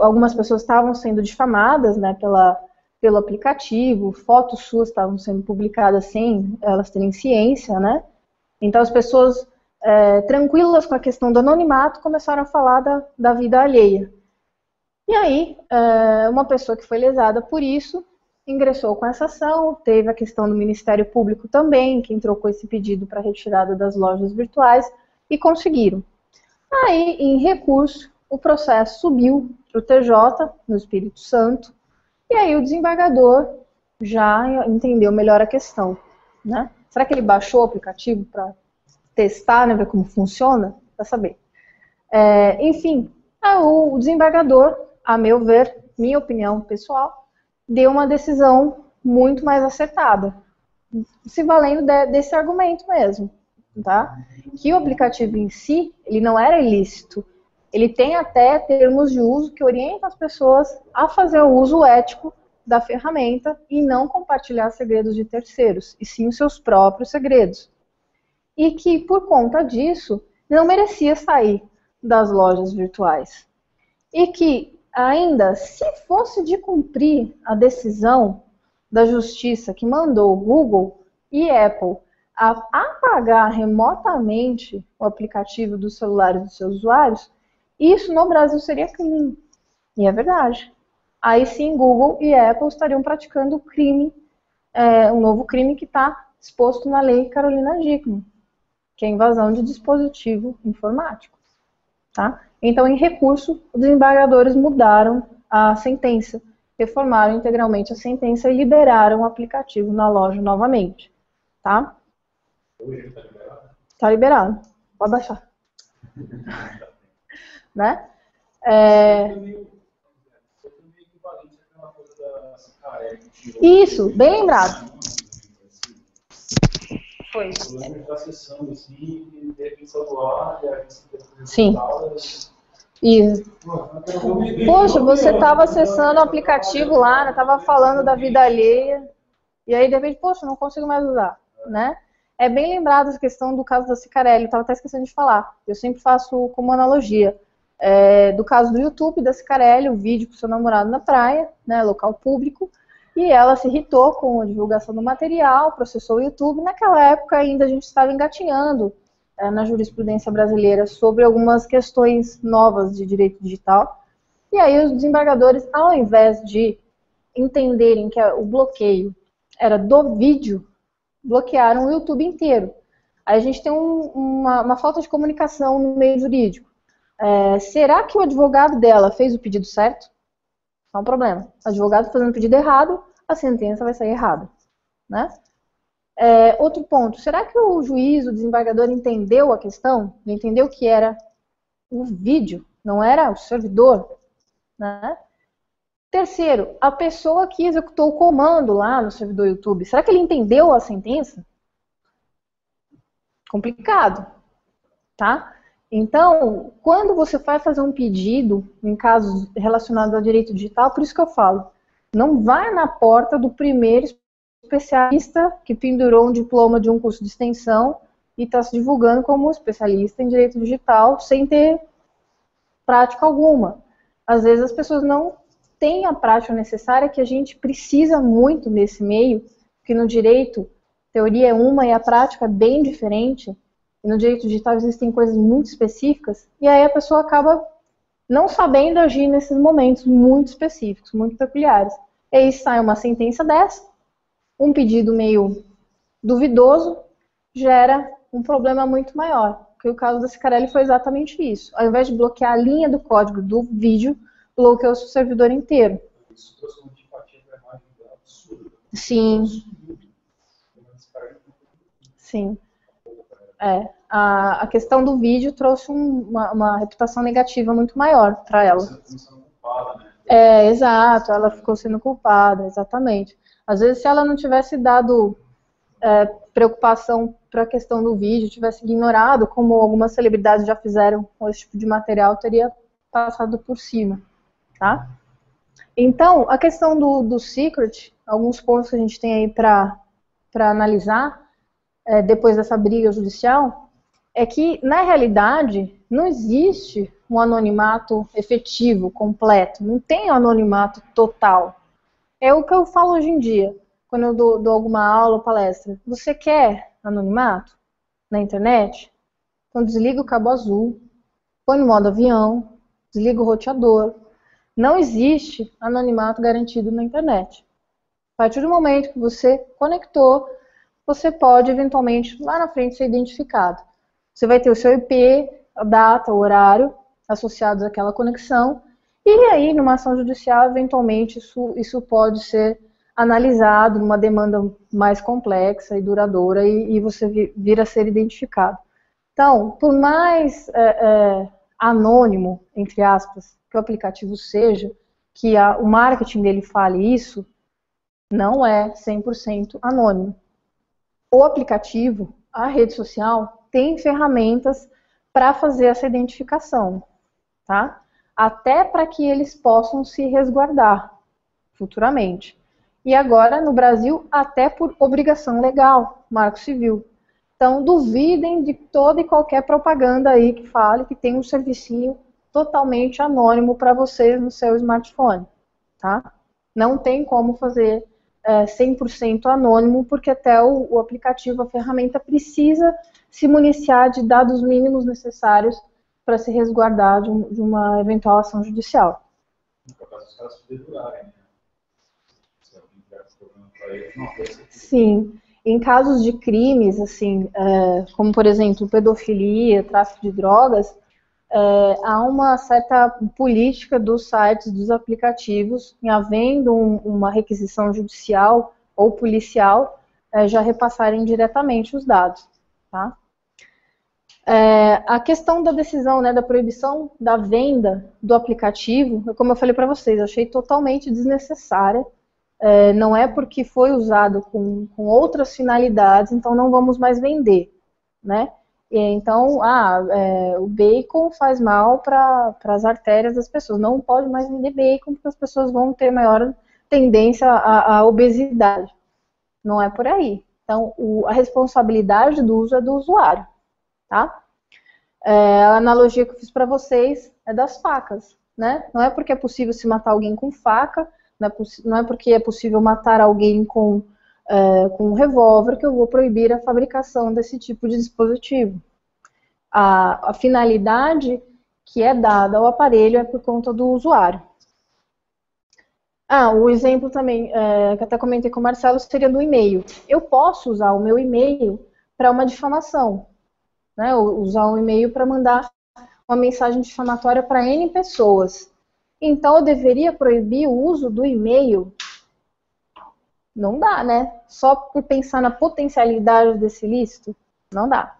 Algumas pessoas estavam sendo difamadas né, pela, pelo aplicativo, fotos suas estavam sendo publicadas sem elas terem ciência, né? Então as pessoas é, tranquilas com a questão do anonimato começaram a falar da, da vida alheia. E aí, é, uma pessoa que foi lesada por isso ingressou com essa ação, teve a questão do Ministério Público também, que entrou com esse pedido para retirada das lojas virtuais e conseguiram. Aí, em recurso, o processo subiu para o TJ, no Espírito Santo, e aí o desembargador já entendeu melhor a questão. Né? Será que ele baixou o aplicativo para testar, né, ver como funciona? Para saber. É, enfim, o desembargador, a meu ver, minha opinião pessoal, deu uma decisão muito mais acertada, se valendo de, desse argumento mesmo, tá? Que o aplicativo em si, ele não era ilícito, ele tem até termos de uso que orientam as pessoas a fazer o uso ético da ferramenta e não compartilhar segredos de terceiros, e sim os seus próprios segredos. E que, por conta disso, não merecia sair das lojas virtuais. E que, ainda, se fosse de cumprir a decisão da justiça que mandou Google e Apple a apagar remotamente o aplicativo dos celulares dos seus usuários, isso no Brasil seria crime. E é verdade. Aí sim, Google e Apple estariam praticando crime, é, um novo crime que está exposto na lei Carolina Dickman, que é invasão de dispositivo informático. Tá? Então, em recurso, os desembargadores mudaram a sentença, reformaram integralmente a sentença e liberaram o aplicativo na loja novamente. Tá? Hoje está liberado? Está liberado. Pode baixar. né? É... Isso, bem lembrado. Foi. Sim. Isso. Poxa, você estava acessando o aplicativo lá, estava né? falando da vida alheia, e aí de repente, poxa, não consigo mais usar, né? É bem lembrado essa questão do caso da Cicarelli, estava até esquecendo de falar. Eu sempre faço como analogia. É, do caso do YouTube da Cicarelli, o vídeo com seu namorado na praia, né, local público, e ela se irritou com a divulgação do material, processou o YouTube. Naquela época ainda a gente estava engatinhando é, na jurisprudência brasileira sobre algumas questões novas de direito digital. E aí os desembargadores, ao invés de entenderem que o bloqueio era do vídeo, bloquearam o YouTube inteiro. Aí a gente tem um, uma, uma, falta de comunicação no meio jurídico. É, será que o advogado dela fez o pedido certo? Não é um problema. O advogado fazendo o pedido errado, a sentença vai sair errada. Né? É, outro ponto, será que o juiz, o desembargador, entendeu a questão? Entendeu que era o vídeo, não era o servidor? Né? Terceiro, a pessoa que executou o comando lá no servidor YouTube, será que ele entendeu a sentença? Complicado, tá? Então, quando você vai fazer um pedido em casos relacionados ao direito digital, por isso que eu falo, não vai na porta do primeiro especialista que pendurou um diploma de um curso de extensão e está se divulgando como especialista em direito digital sem ter prática alguma. Às vezes as pessoas não tem a prática necessária que a gente precisa muito nesse meio, porque no direito, teoria é uma e a prática é bem diferente. E no direito digital existem coisas muito específicas, e aí a pessoa acaba não sabendo agir nesses momentos muito específicos, muito peculiares. E aí sai uma sentença dessa, um pedido meio duvidoso, gera um problema muito maior. Que o caso da Cicarelli foi exatamente isso. Ao invés de bloquear a linha do código do vídeo, bloqueou o seu servidor inteiro. Isso trouxe uma antipatia da imagem absurda. Sim. Sim. É, a, a questão do vídeo trouxe um, uma, uma, reputação negativa muito maior para ela. Né? É, exato, ela ficou sendo culpada, exatamente. Às vezes, se ela não tivesse dado é, preocupação para a questão do vídeo, tivesse ignorado, como algumas celebridades já fizeram com esse tipo de material, teria passado por cima tá? Então, a questão do, do secret, alguns pontos que a gente tem aí para analisar, é, depois dessa briga judicial, é que, na realidade, não existe um anonimato efetivo, completo, não tem um anonimato total. É o que eu falo hoje em dia, quando eu dou, dou alguma aula ou palestra. Você quer anonimato na internet? Então desliga o cabo azul, põe no modo avião, desliga o roteador, não existe anonimato garantido na internet. A partir do momento que você conectou, você pode eventualmente lá na frente ser identificado. Você vai ter o seu IP, a data, o horário associados àquela conexão, e aí, numa ação judicial, eventualmente isso, isso pode ser analisado numa demanda mais complexa e duradoura e, e você vir a ser identificado. Então, por mais é, é, anônimo, entre aspas, que o aplicativo seja, que a, o marketing dele fale isso, não é 100% anônimo. O aplicativo, a rede social, tem ferramentas para fazer essa identificação, tá? Até para que eles possam se resguardar futuramente. E agora, no Brasil, até por obrigação legal, marco civil. Então, duvidem de toda e qualquer propaganda aí que fale que tem um servicinho totalmente anônimo para vocês no seu smartphone, tá? Não tem como fazer é, 100% anônimo, porque até o, o, aplicativo, a ferramenta, precisa se municiar de dados mínimos necessários para se resguardar de, um, de, uma eventual ação judicial. Né? Não, Sim. Em casos de crimes, assim, é, como por exemplo pedofilia, tráfico de drogas, é, há uma certa política dos sites, dos aplicativos, em havendo um, uma requisição judicial ou policial, é, já repassarem diretamente os dados. Tá? É, a questão da decisão, né, da proibição da venda do aplicativo, como eu falei para vocês, achei totalmente desnecessária. É, não é porque foi usado com, com outras finalidades, então não vamos mais vender, né? Então, ah, é, o bacon faz mal para as artérias das pessoas. Não pode mais vender bacon porque as pessoas vão ter maior tendência à, à obesidade. Não é por aí. Então, o, a responsabilidade do uso é do usuário, tá? É, a analogia que eu fiz para vocês é das facas, né? Não é porque é possível se matar alguém com faca, não é, não é porque é possível matar alguém com é, com um revólver que eu vou proibir a fabricação desse tipo de dispositivo. A, a finalidade que é dada ao aparelho é por conta do usuário. Ah, o exemplo também, é, que até comentei com o Marcelo, seria do e-mail. Eu posso usar o meu e-mail para uma difamação, né? usar o um e-mail para mandar uma mensagem difamatória para N pessoas. Então, eu deveria proibir o uso do e-mail não dá, né? Só por pensar na potencialidade desse ilícito, não dá.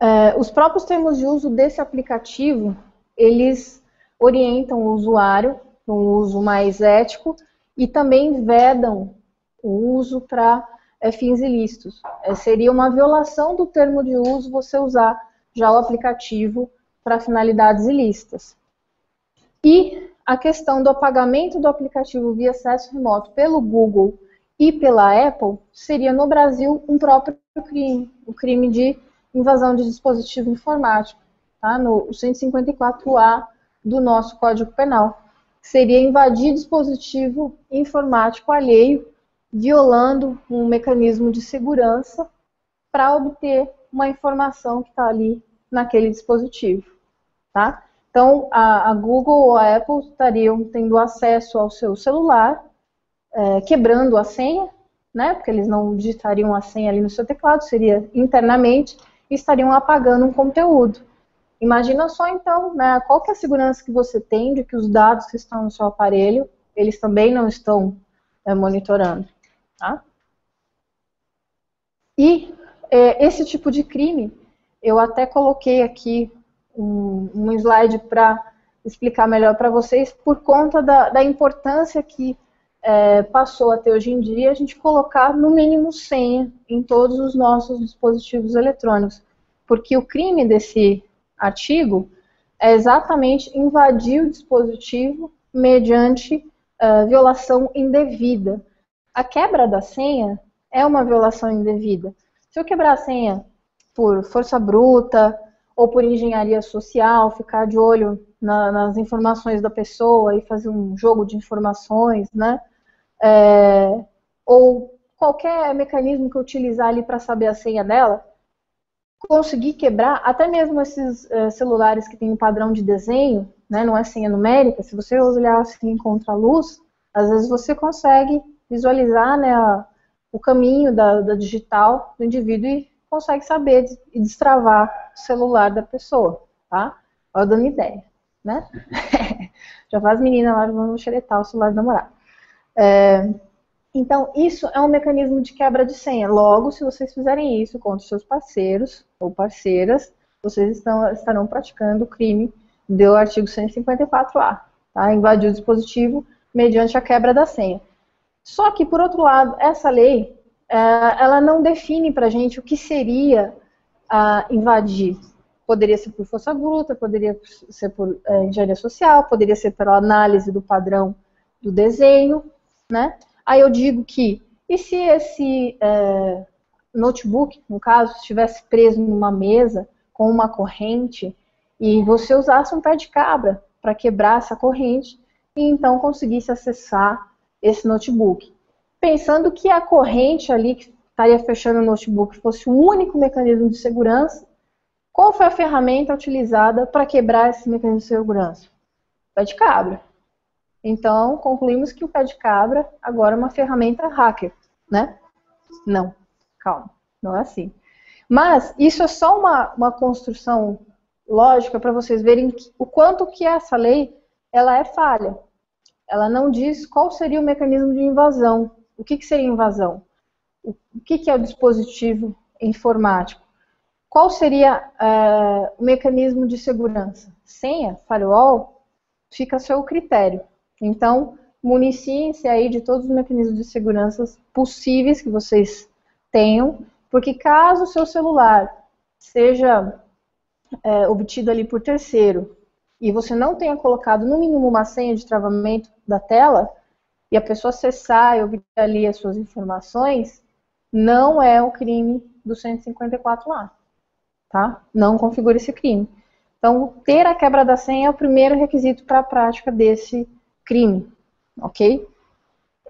É, os próprios termos de uso desse aplicativo, eles orientam o usuário para um uso mais ético e também vedam o uso para é, fins ilícitos. É, seria uma violação do termo de uso você usar já o aplicativo para finalidades ilícitas. E a questão do apagamento do aplicativo via acesso remoto pelo Google e pela Apple seria no Brasil um próprio crime, o crime de invasão de dispositivo informático, tá? no 154A do nosso Código Penal. Seria invadir dispositivo informático alheio, violando um mecanismo de segurança para obter uma informação que está ali naquele dispositivo. Tá? Então, a, a, Google ou a Apple estariam tendo acesso ao seu celular, é, quebrando a senha, né? Porque eles não digitariam a senha ali no seu teclado, seria internamente, e estariam apagando um conteúdo. Imagina só então, né, qual que é a segurança que você tem de que os dados que estão no seu aparelho, eles também não estão é, monitorando, tá? E é, esse tipo de crime, eu até coloquei aqui um, um slide para explicar melhor para vocês, por conta da, da importância que é, passou até hoje em dia a gente colocar no mínimo senha em todos os nossos dispositivos eletrônicos. Porque o crime desse artigo é exatamente invadir o dispositivo mediante uh, violação indevida. A quebra da senha é uma violação indevida. Se eu quebrar a senha por força bruta, ou por engenharia social, ficar de olho na, nas informações da pessoa e fazer um jogo de informações, né? É, ou qualquer mecanismo que eu utilizar ali para saber a senha dela, conseguir quebrar, até mesmo esses é, celulares que têm um padrão de desenho, né, não é senha numérica, se você olhar assim contra a luz, às vezes você consegue visualizar né, a, o caminho da, da digital do indivíduo e consegue saber e destravar o celular da pessoa, tá? Olha dando ideia, né? Já faz menina lá vamos xeretar o celular do namorado. É, então, isso é um mecanismo de quebra de senha. Logo, se vocês fizerem isso contra os seus parceiros ou parceiras, vocês estão, estarão praticando o crime do artigo 154A, tá? Invadir o dispositivo mediante a quebra da senha. Só que, por outro lado, essa lei ela não define para a gente o que seria invadir. Poderia ser por força bruta, poderia ser por é, engenharia social, poderia ser pela análise do padrão do desenho, né? Aí eu digo que, e se esse é, notebook, no caso, estivesse preso numa mesa com uma corrente e você usasse um pé de cabra para quebrar essa corrente e então conseguisse acessar esse notebook. Pensando que a corrente ali que estaria fechando o notebook fosse o único mecanismo de segurança, qual foi a ferramenta utilizada para quebrar esse mecanismo de segurança? Pé de cabra. Então, concluímos que o pé de cabra agora é uma ferramenta hacker, né? Não, calma, não é assim. Mas isso é só uma, uma construção lógica para vocês verem o quanto que essa lei ela é falha. Ela não diz qual seria o mecanismo de invasão. O que, que seria invasão? O que, que é o dispositivo informático? Qual seria uh, o mecanismo de segurança? Senha, firewall, fica a seu critério. Então, municiem-se aí de todos os mecanismos de segurança possíveis que vocês tenham, porque caso o seu celular seja é, obtido ali por terceiro e você não tenha colocado no mínimo uma senha de travamento da tela e a pessoa acessar e obter ali as suas informações, não é o crime do 154 lá tá? Não configura esse crime. Então, ter a quebra da senha é o primeiro requisito para a prática desse crime, ok?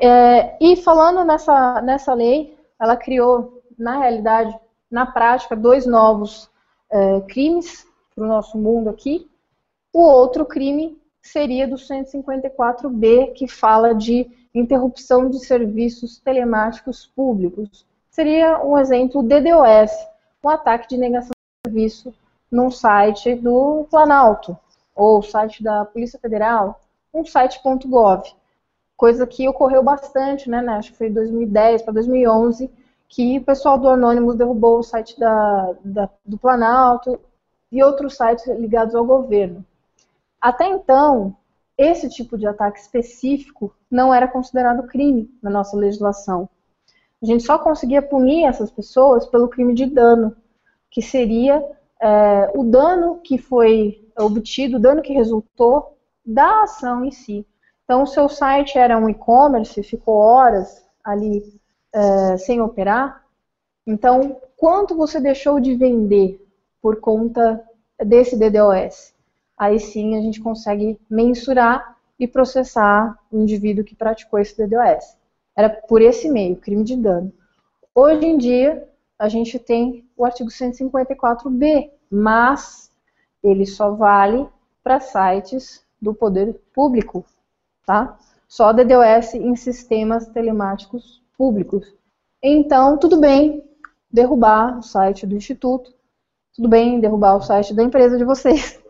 É, e falando nessa, nessa lei, ela criou, na realidade, na prática, dois novos é, crimes para o nosso mundo aqui. O outro crime seria do 154B, que fala de interrupção de serviços telemáticos públicos. Seria um exemplo DDoS, um ataque de negação serviço num site do Planalto, ou site da Polícia Federal, um site.gov. Coisa que ocorreu bastante, né, né acho que foi 2010 para 2011, que o pessoal do Anonymous derrubou o site da, da, do Planalto e outros sites ligados ao governo. Até então, esse tipo de ataque específico não era considerado crime na nossa legislação. A gente só conseguia punir essas pessoas pelo crime de dano, que seria é, o dano que foi obtido, o dano que resultou da ação em si. Então, o seu site era um e-commerce, ficou horas ali é, sem operar. Então, quanto você deixou de vender por conta desse DDoS? Aí sim a gente consegue mensurar e processar o indivíduo que praticou esse DDoS. Era por esse meio, crime de dano. Hoje em dia, a gente tem o artigo 154b, mas ele só vale para sites do poder público, tá? Só DDoS em sistemas telemáticos públicos. Então, tudo bem derrubar o site do instituto, tudo bem derrubar o site da empresa de vocês,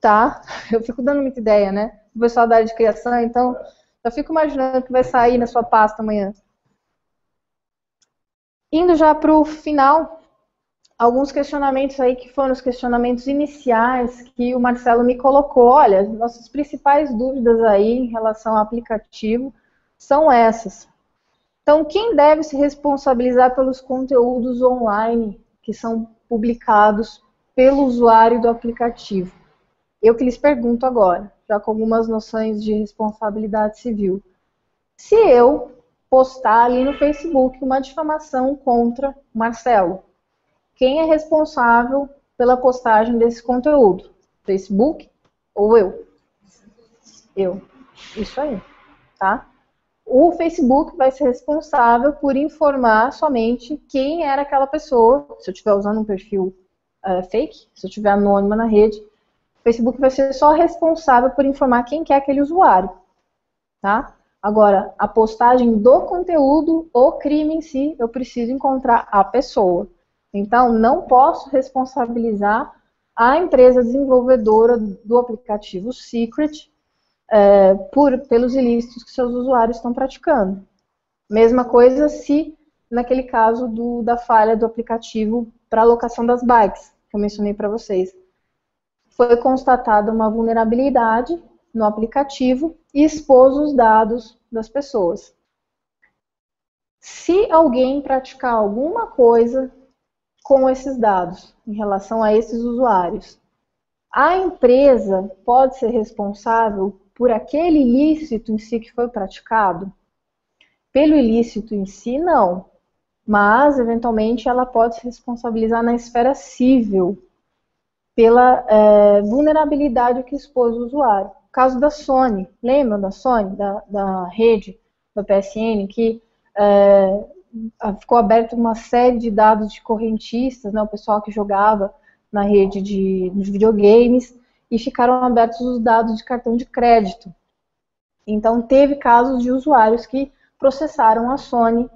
tá? Eu fico dando muita ideia, né? O pessoal da área de criação, então, eu fico imaginando o que vai sair na sua pasta amanhã. Indo já para o final, alguns questionamentos aí que foram os questionamentos iniciais que o Marcelo me colocou. Olha, nossas principais dúvidas aí em relação ao aplicativo são essas. Então, quem deve se responsabilizar pelos conteúdos online que são publicados pelo usuário do aplicativo? Eu que lhes pergunto agora, já com algumas noções de responsabilidade civil. Se eu postar ali no Facebook uma difamação contra Marcelo. Quem é responsável pela postagem desse conteúdo? Facebook ou eu? Eu. Isso aí, tá? O Facebook vai ser responsável por informar somente quem era aquela pessoa. Se eu estiver usando um perfil uh, fake, se eu estiver anônima na rede, Facebook vai ser só responsável por informar quem que é aquele usuário, tá? Agora, a postagem do conteúdo, o crime em si, eu preciso encontrar a pessoa. Então, não posso responsabilizar a empresa desenvolvedora do aplicativo Secret é, por, pelos ilícitos que seus usuários estão praticando. Mesma coisa se, naquele caso do, da falha do aplicativo para alocação das bikes, que eu mencionei para vocês. Foi constatada uma vulnerabilidade no aplicativo e expôs os dados das pessoas. Se alguém praticar alguma coisa com esses dados, em relação a esses usuários. A empresa pode ser responsável por aquele ilícito em si que foi praticado? Pelo ilícito em si, não. Mas, eventualmente, ela pode se responsabilizar na esfera civil pela é, vulnerabilidade que expôs o usuário. O caso da Sony, lembram da Sony, da, da rede, da PSN, que é, ficou aberta uma série de dados de correntistas, né, o pessoal que jogava na rede de, de videogames, e ficaram abertos os dados de cartão de crédito. Então, teve casos de usuários que processaram a Sony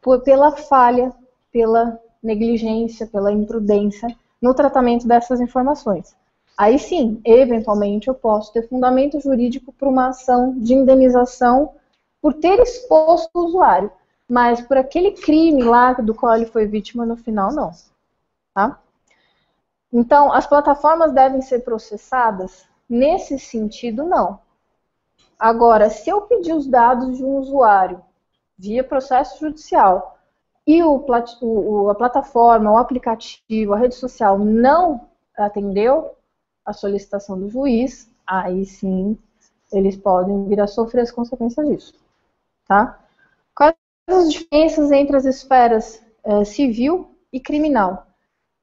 por, pela falha, pela negligência, pela imprudência no tratamento dessas informações. Aí sim, eventualmente, eu posso ter fundamento jurídico para uma ação de indenização por ter exposto o usuário, mas por aquele crime lá do qual ele foi vítima no final, não. Tá? Então, as plataformas devem ser processadas? Nesse sentido, não. Agora, se eu pedir os dados de um usuário via processo judicial e o, o, a plataforma, o aplicativo, a rede social não atendeu a solicitação do juiz, aí sim eles podem vir a sofrer as consequências disso. Tá? Quais as diferenças entre as esferas eh, civil e criminal?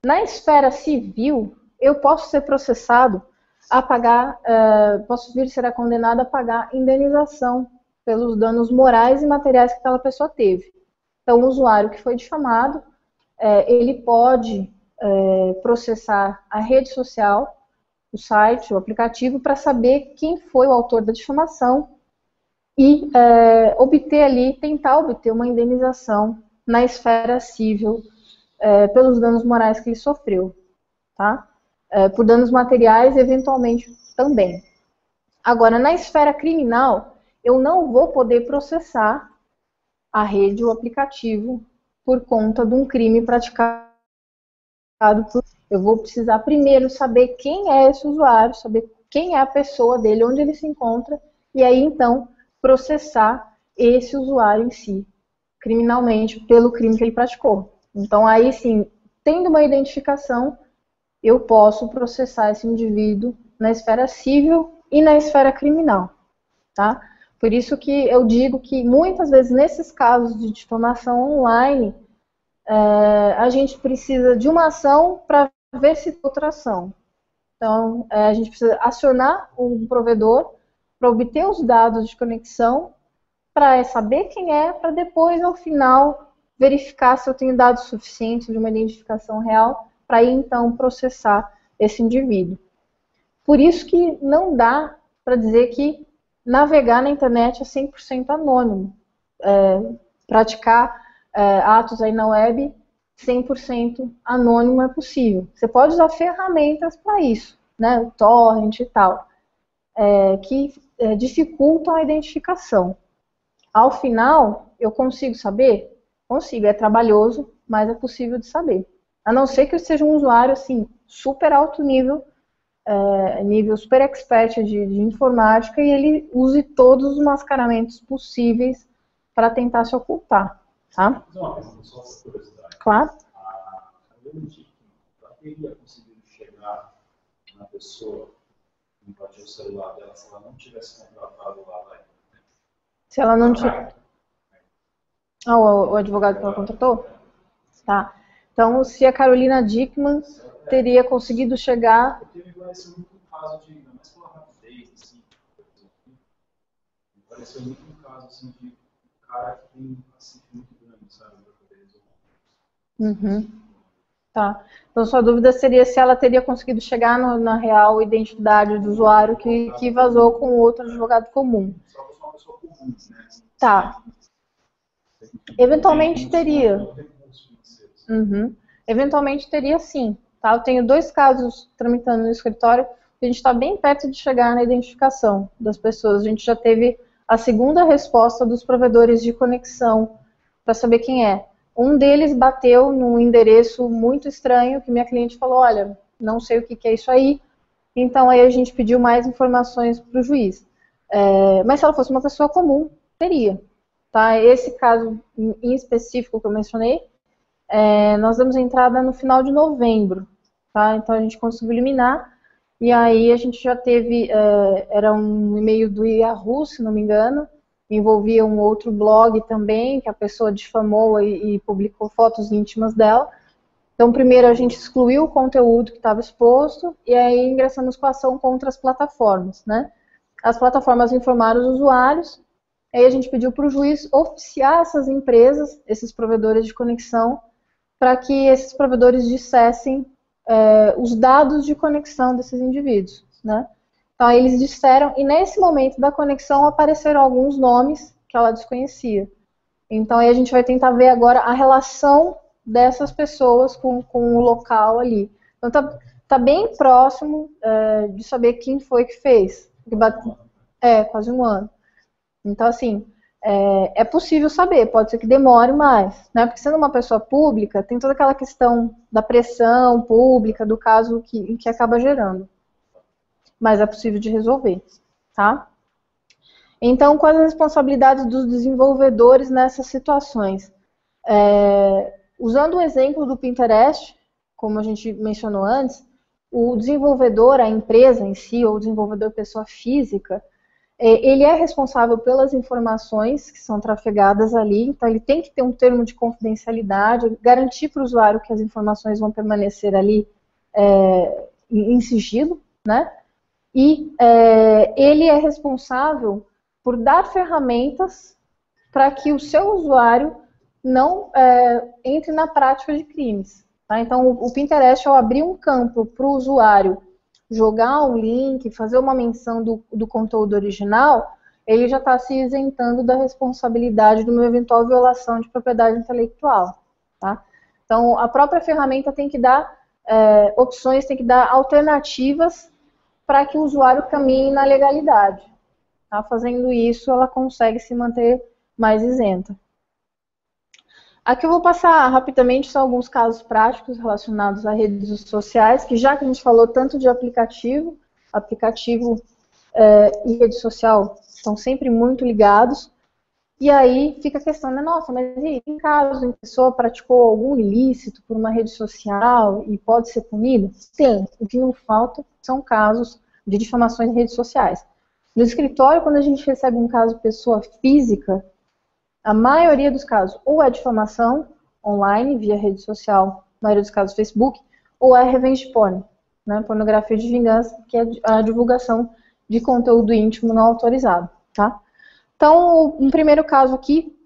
Na esfera civil, eu posso ser processado a pagar, uh, posso vir ser condenado a pagar indenização pelos danos morais e materiais que aquela pessoa teve. Então, o usuário que foi difamado, uh, ele pode uh, processar a rede social, o site, o aplicativo, para saber quem foi o autor da difamação e obter ali, tentar obter uma indenização na esfera civil é, pelos danos morais que ele sofreu, tá? É, por danos materiais, eventualmente também. Agora, na esfera criminal, eu não vou poder processar a rede ou aplicativo por conta de um crime praticado por. Eu vou precisar primeiro saber quem é esse usuário, saber quem é a pessoa dele, onde ele se encontra, e aí então processar esse usuário em si, criminalmente, pelo crime que ele praticou. Então, aí sim, tendo uma identificação, eu posso processar esse indivíduo na esfera civil e na esfera criminal, tá? Por isso que eu digo que muitas vezes nesses casos de difamação online, é, a gente precisa de uma ação para ver se outra ação. Então, é, a gente precisa acionar um provedor para obter os dados de conexão, para saber quem é, para depois, ao final, verificar se eu tenho dados suficientes de uma identificação real para então processar esse indivíduo. Por isso que não dá para dizer que navegar na internet é 100% anônimo. É, praticar é, atos aí na web 100% anônimo é possível. Você pode usar ferramentas para isso, né, torrent e tal, é, que é, dificultam a identificação. Ao final, eu consigo saber Consigo, é trabalhoso, mas é possível de saber. A não ser que eu seja um usuário, assim, super alto nível, é, nível super expert de, de, informática, e ele use todos os mascaramentos possíveis para tentar se ocultar, tá? uma pergunta, só curiosidade. Claro. A ela teria conseguido chegar na pessoa que invadiu o celular dela se ela não tivesse contratado lá, vai? Se ela não tivesse... Ah, o, o advogado que ela contratou? Tá. Então, se a Carolina Dickman teria conseguido chegar. Porque me pareceu muito um caso de. Mais pela rapidez, assim. Me pareceu muito um caso, assim, de um cara que tem assim, muito grande, sabe? Uhum. Tá. Então, sua dúvida seria se ela teria conseguido chegar no, na real identidade do usuário que, que vazou com outro advogado comum. Só que uma pessoa comum, né? Tá. Eventualmente teria. Uhum. Eventualmente teria sim. Tá? Eu tenho dois casos tramitando no escritório a gente está bem perto de chegar na identificação das pessoas. A gente já teve a segunda resposta dos provedores de conexão para saber quem é. Um deles bateu num endereço muito estranho que minha cliente falou, olha, não sei o que, que é isso aí. Então aí a gente pediu mais informações para o juiz. É, mas se ela fosse uma pessoa comum, teria. Tá? Esse caso em específico que eu mencionei é, nós damos entrada no final de novembro, tá? Então a gente conseguiu eliminar, e aí a gente já teve, é, era um e-mail do Yahoo, se não me engano, envolvia um outro blog também, que a pessoa difamou e, e publicou fotos íntimas dela. Então, primeiro a gente excluiu o conteúdo que estava exposto, e aí ingressamos com a ação contra as plataformas, né? As plataformas informaram os usuários, aí a gente pediu para o juiz oficiar essas empresas, esses provedores de conexão, para que esses provedores dissessem é, os dados de conexão desses indivíduos, né? Então, eles disseram, e nesse momento da conexão apareceram alguns nomes que ela desconhecia. Então, aí a gente vai tentar ver agora a relação dessas pessoas com, com o local ali. Então, tá, tá bem próximo é, de saber quem foi que fez. É, quase um ano. Então, assim, é, é, possível saber, pode ser que demore mais, né? Porque sendo uma pessoa pública, tem toda aquela questão da pressão pública, do caso que, que acaba gerando. Mas é possível de resolver, tá? Então, quais as responsabilidades dos desenvolvedores nessas situações? É, usando o exemplo do Pinterest, como a gente mencionou antes, o desenvolvedor, a empresa em si, ou o desenvolvedor pessoa física, ele é responsável pelas informações que são trafegadas ali, então ele tem que ter um termo de confidencialidade, garantir para o usuário que as informações vão permanecer ali é, em sigilo, né? E é, ele é responsável por dar ferramentas para que o seu usuário não é, entre na prática de crimes. Tá? Então, o, o Pinterest, ao abrir um campo para o usuário jogar um link, fazer uma menção do, do conteúdo original, ele já está se isentando da responsabilidade de uma eventual violação de propriedade intelectual. Tá? Então, a própria ferramenta tem que dar é, opções, tem que dar alternativas para que o usuário caminhe na legalidade. Tá? Fazendo isso, ela consegue se manter mais isenta. Aqui eu vou passar rapidamente só alguns casos práticos relacionados a redes sociais, que já que a gente falou tanto de aplicativo, aplicativo é, e rede social estão sempre muito ligados, e aí fica a questão, né, nossa, mas e em caso em que a pessoa praticou algum ilícito por uma rede social e pode ser punida? Tem, o que não falta são casos de difamações em redes sociais. No escritório, quando a gente recebe um caso de pessoa física, a maioria dos casos ou é difamação online, via rede social, na maioria dos casos Facebook, ou é revenge porn, né, pornografia de vingança, que é a divulgação de conteúdo íntimo não autorizado, tá? Então, um primeiro caso aqui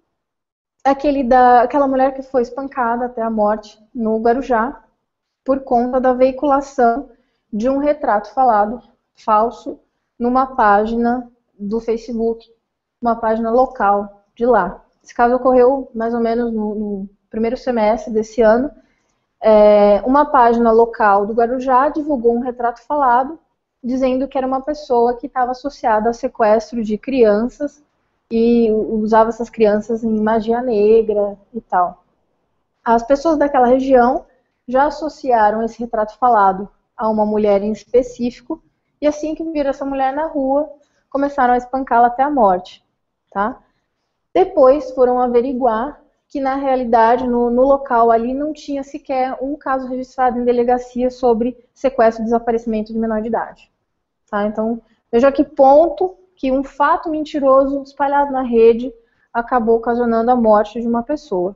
é aquele da aquela mulher que foi espancada até a morte no Guarujá por conta da veiculação de um retrato falado falso numa página do Facebook, uma página local de lá. Esse caso ocorreu mais ou menos no, no primeiro semestre desse ano. É, uma página local do Guarujá divulgou um retrato falado, dizendo que era uma pessoa que estava associada a sequestro de crianças e usava essas crianças em magia negra e tal. As pessoas daquela região já associaram esse retrato falado a uma mulher em específico, e assim que viram essa mulher na rua, começaram a espancá-la até a morte. Tá? Depois foram averiguar que na realidade no, no, local ali não tinha sequer um caso registrado em delegacia sobre sequestro e desaparecimento de menor de idade. Tá? Então, veja que ponto que um fato mentiroso espalhado na rede acabou ocasionando a morte de uma pessoa.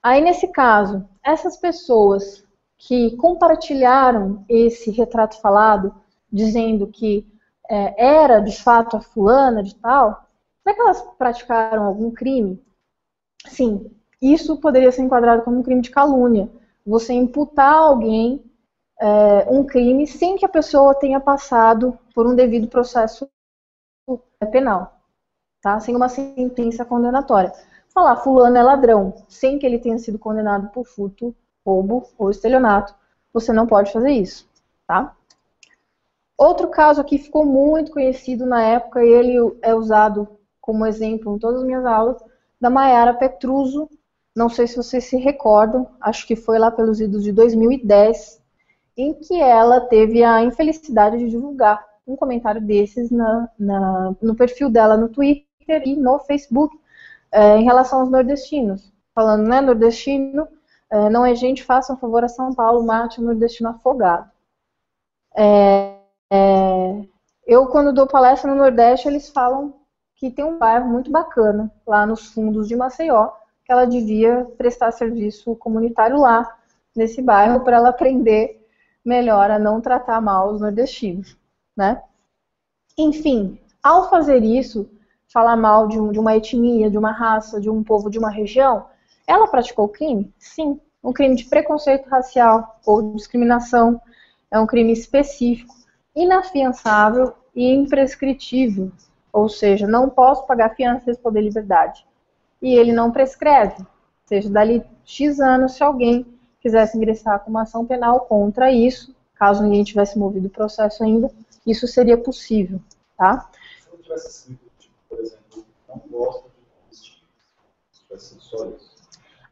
Aí, nesse caso, essas pessoas que compartilharam esse retrato falado, dizendo que é, era de fato a fulana de tal, Será que elas praticaram algum crime? Sim, isso poderia ser enquadrado como um crime de calúnia. Você imputar a alguém é, um crime sem que a pessoa tenha passado por um devido processo penal, tá? Sem uma sentença condenatória. Falar fulano é ladrão, sem que ele tenha sido condenado por furto, roubo ou estelionato, você não pode fazer isso, tá? Outro caso aqui ficou muito conhecido na época e ele é usado como exemplo em todas as minhas aulas, da Mayara Petruso. Não sei se vocês se recordam, acho que foi lá pelos idos de 2010, em que ela teve a infelicidade de divulgar um comentário desses na, na, no perfil dela no Twitter e no Facebook é, em relação aos nordestinos. Falando, né, nordestino É, não é gente, faça um favor a São Paulo, mate o nordestino afogado. É, eu, quando dou palestra no Nordeste, eles falam que tem um bairro muito bacana lá nos fundos de Maceió, que ela devia prestar serviço comunitário lá, nesse bairro, para ela aprender melhor a não tratar mal os nordestinos, né? Enfim, ao fazer isso, falar mal de, um, de uma etnia, de uma raça, de um povo, de uma região, ela praticou crime? Sim. Um crime de preconceito racial ou discriminação. É um crime específico, inafiançável e imprescritível. Ou seja, não posso pagar fiança e responder liberdade. E ele não prescreve. Ou seja, dali X anos, se alguém quisesse ingressar com uma ação penal contra isso, caso ninguém tivesse movido o processo ainda, isso seria possível, tá? Se eu tivesse sido, tipo, por exemplo, não gosto de se tivesse só isso,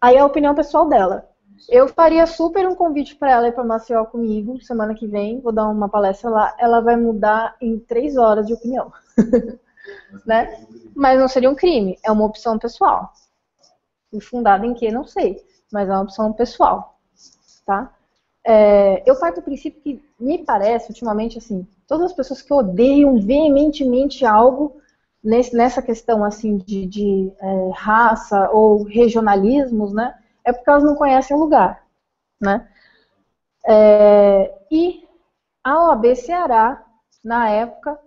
Aí é a opinião pessoal dela. Eu faria super um convite para ela ir para Maceió comigo semana que vem. Vou dar uma palestra lá. Ela vai mudar em três horas de opinião, né? Mas não seria um crime. É uma opção pessoal. E fundada em que não sei, mas é uma opção pessoal, tá? É, eu parto do princípio que me parece ultimamente assim, todas as pessoas que odeiam veementemente algo nesse, nessa questão assim de, de é, raça ou regionalismos, né, é porque elas não conhecem o lugar, né? É, e a OAB Ceará, na época,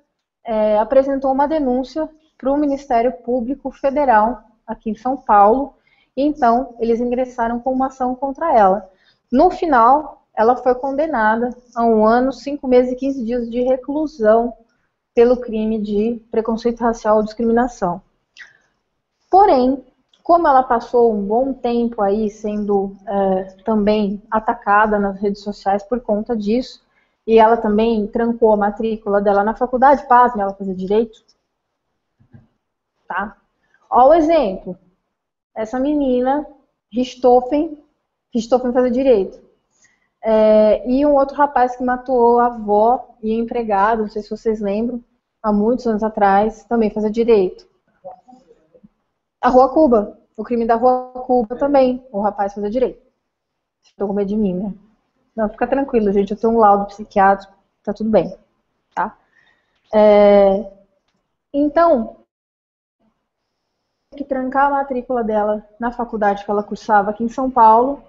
é, apresentou uma denúncia para o Ministério Público Federal aqui em São Paulo, e então eles ingressaram com uma ação contra ela. No final, ela foi condenada a um ano, cinco meses e quinze dias de reclusão pelo crime de preconceito racial ou discriminação. Porém, como ela passou um bom tempo aí sendo é, também atacada nas redes sociais por conta disso, e ela também trancou a matrícula dela na faculdade, pasme, ela fazia direito. Tá? Ó o exemplo. Essa menina, Richthofen, Richthofen fazia direito. É, e um outro rapaz que matou a avó e empregado, não sei se vocês lembram, há muitos anos atrás, também fazia direito. A Rua Cuba, o crime da Rua Cuba também, o rapaz fazia direito. Estou com medo de mim, né? Não, fica tranquilo, gente, eu tenho um laudo psiquiátrico, tá tudo bem, tá? É, então, que trancar a matrícula dela na faculdade que ela cursava aqui em São Paulo,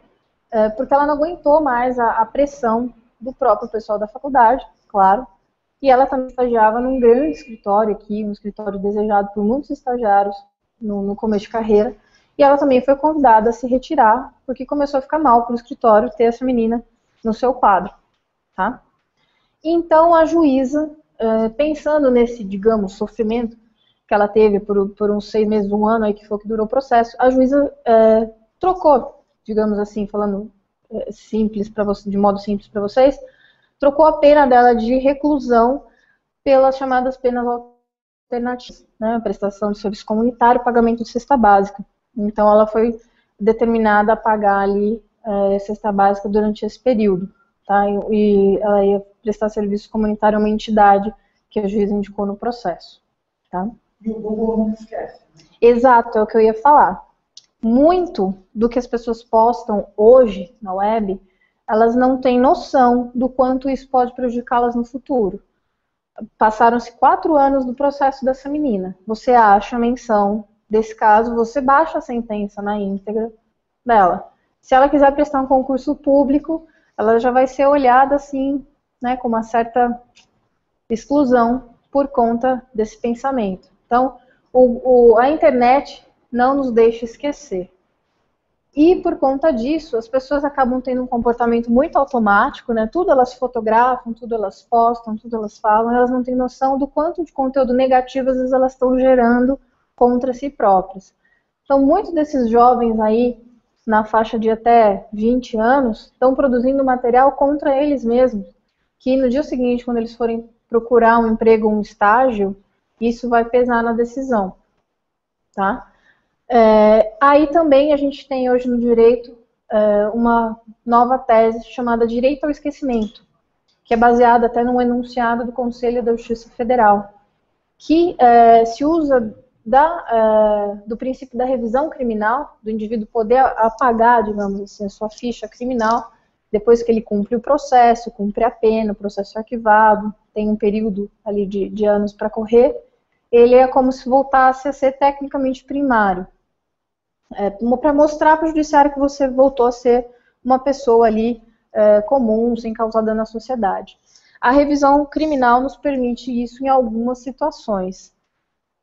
é, porque ela não aguentou mais a, a pressão do próprio pessoal da faculdade, claro, e ela também estagiava num grande escritório aqui, um escritório desejado por muitos estagiários no, no começo de carreira. E ela também foi convidada a se retirar, porque começou a ficar mal para o escritório ter essa menina no seu quadro. Tá? Então a juíza, eh, pensando nesse, digamos, sofrimento que ela teve por, por uns seis meses, um ano aí que foi que durou o processo, a juíza é, trocou, digamos assim, falando é, simples para de modo simples para vocês, trocou a pena dela de reclusão pelas chamadas penas alternativas, né, prestação de serviço comunitário, pagamento de cesta básica. Então, ela foi determinada a pagar ali é, cesta básica durante esse período, tá? E, e ela ia prestar serviço comunitário a uma entidade que a juíza indicou no processo, tá? E o Google não esquece. Né? Exato, é o que eu ia falar. Muito do que as pessoas postam hoje na web elas não têm noção do quanto isso pode prejudicá-las no futuro. Passaram-se quatro anos do processo dessa menina. Você acha a menção desse caso, você baixa a sentença na íntegra dela. Se ela quiser prestar um concurso público, ela já vai ser olhada assim, né, com uma certa exclusão por conta desse pensamento. Então, o, o, a internet não nos deixa esquecer. E por conta disso, as pessoas acabam tendo um comportamento muito automático, né? Tudo elas fotografam, tudo elas postam, tudo elas falam, elas não têm noção do quanto de conteúdo negativo às vezes elas estão gerando contra si próprias. Então, muitos desses jovens aí, na faixa de até 20 anos, estão produzindo material contra eles mesmos, que no dia seguinte, quando eles forem procurar um emprego, um estágio, isso vai pesar na decisão, tá? É, aí também a gente tem hoje no direito é, uma nova tese chamada Direito ao Esquecimento, que é baseada até num enunciado do Conselho da Justiça Federal, que é, se usa da, é, do princípio da revisão criminal, do indivíduo poder apagar, digamos assim, a sua ficha criminal, depois que ele cumpre o processo, cumpre a pena, o processo é arquivado, tem um período ali de, de anos para correr, ele é como se voltasse a ser tecnicamente primário. É, para mostrar para o judiciário que você voltou a ser uma pessoa ali é, comum, sem causar dano à sociedade. A revisão criminal nos permite isso em algumas situações.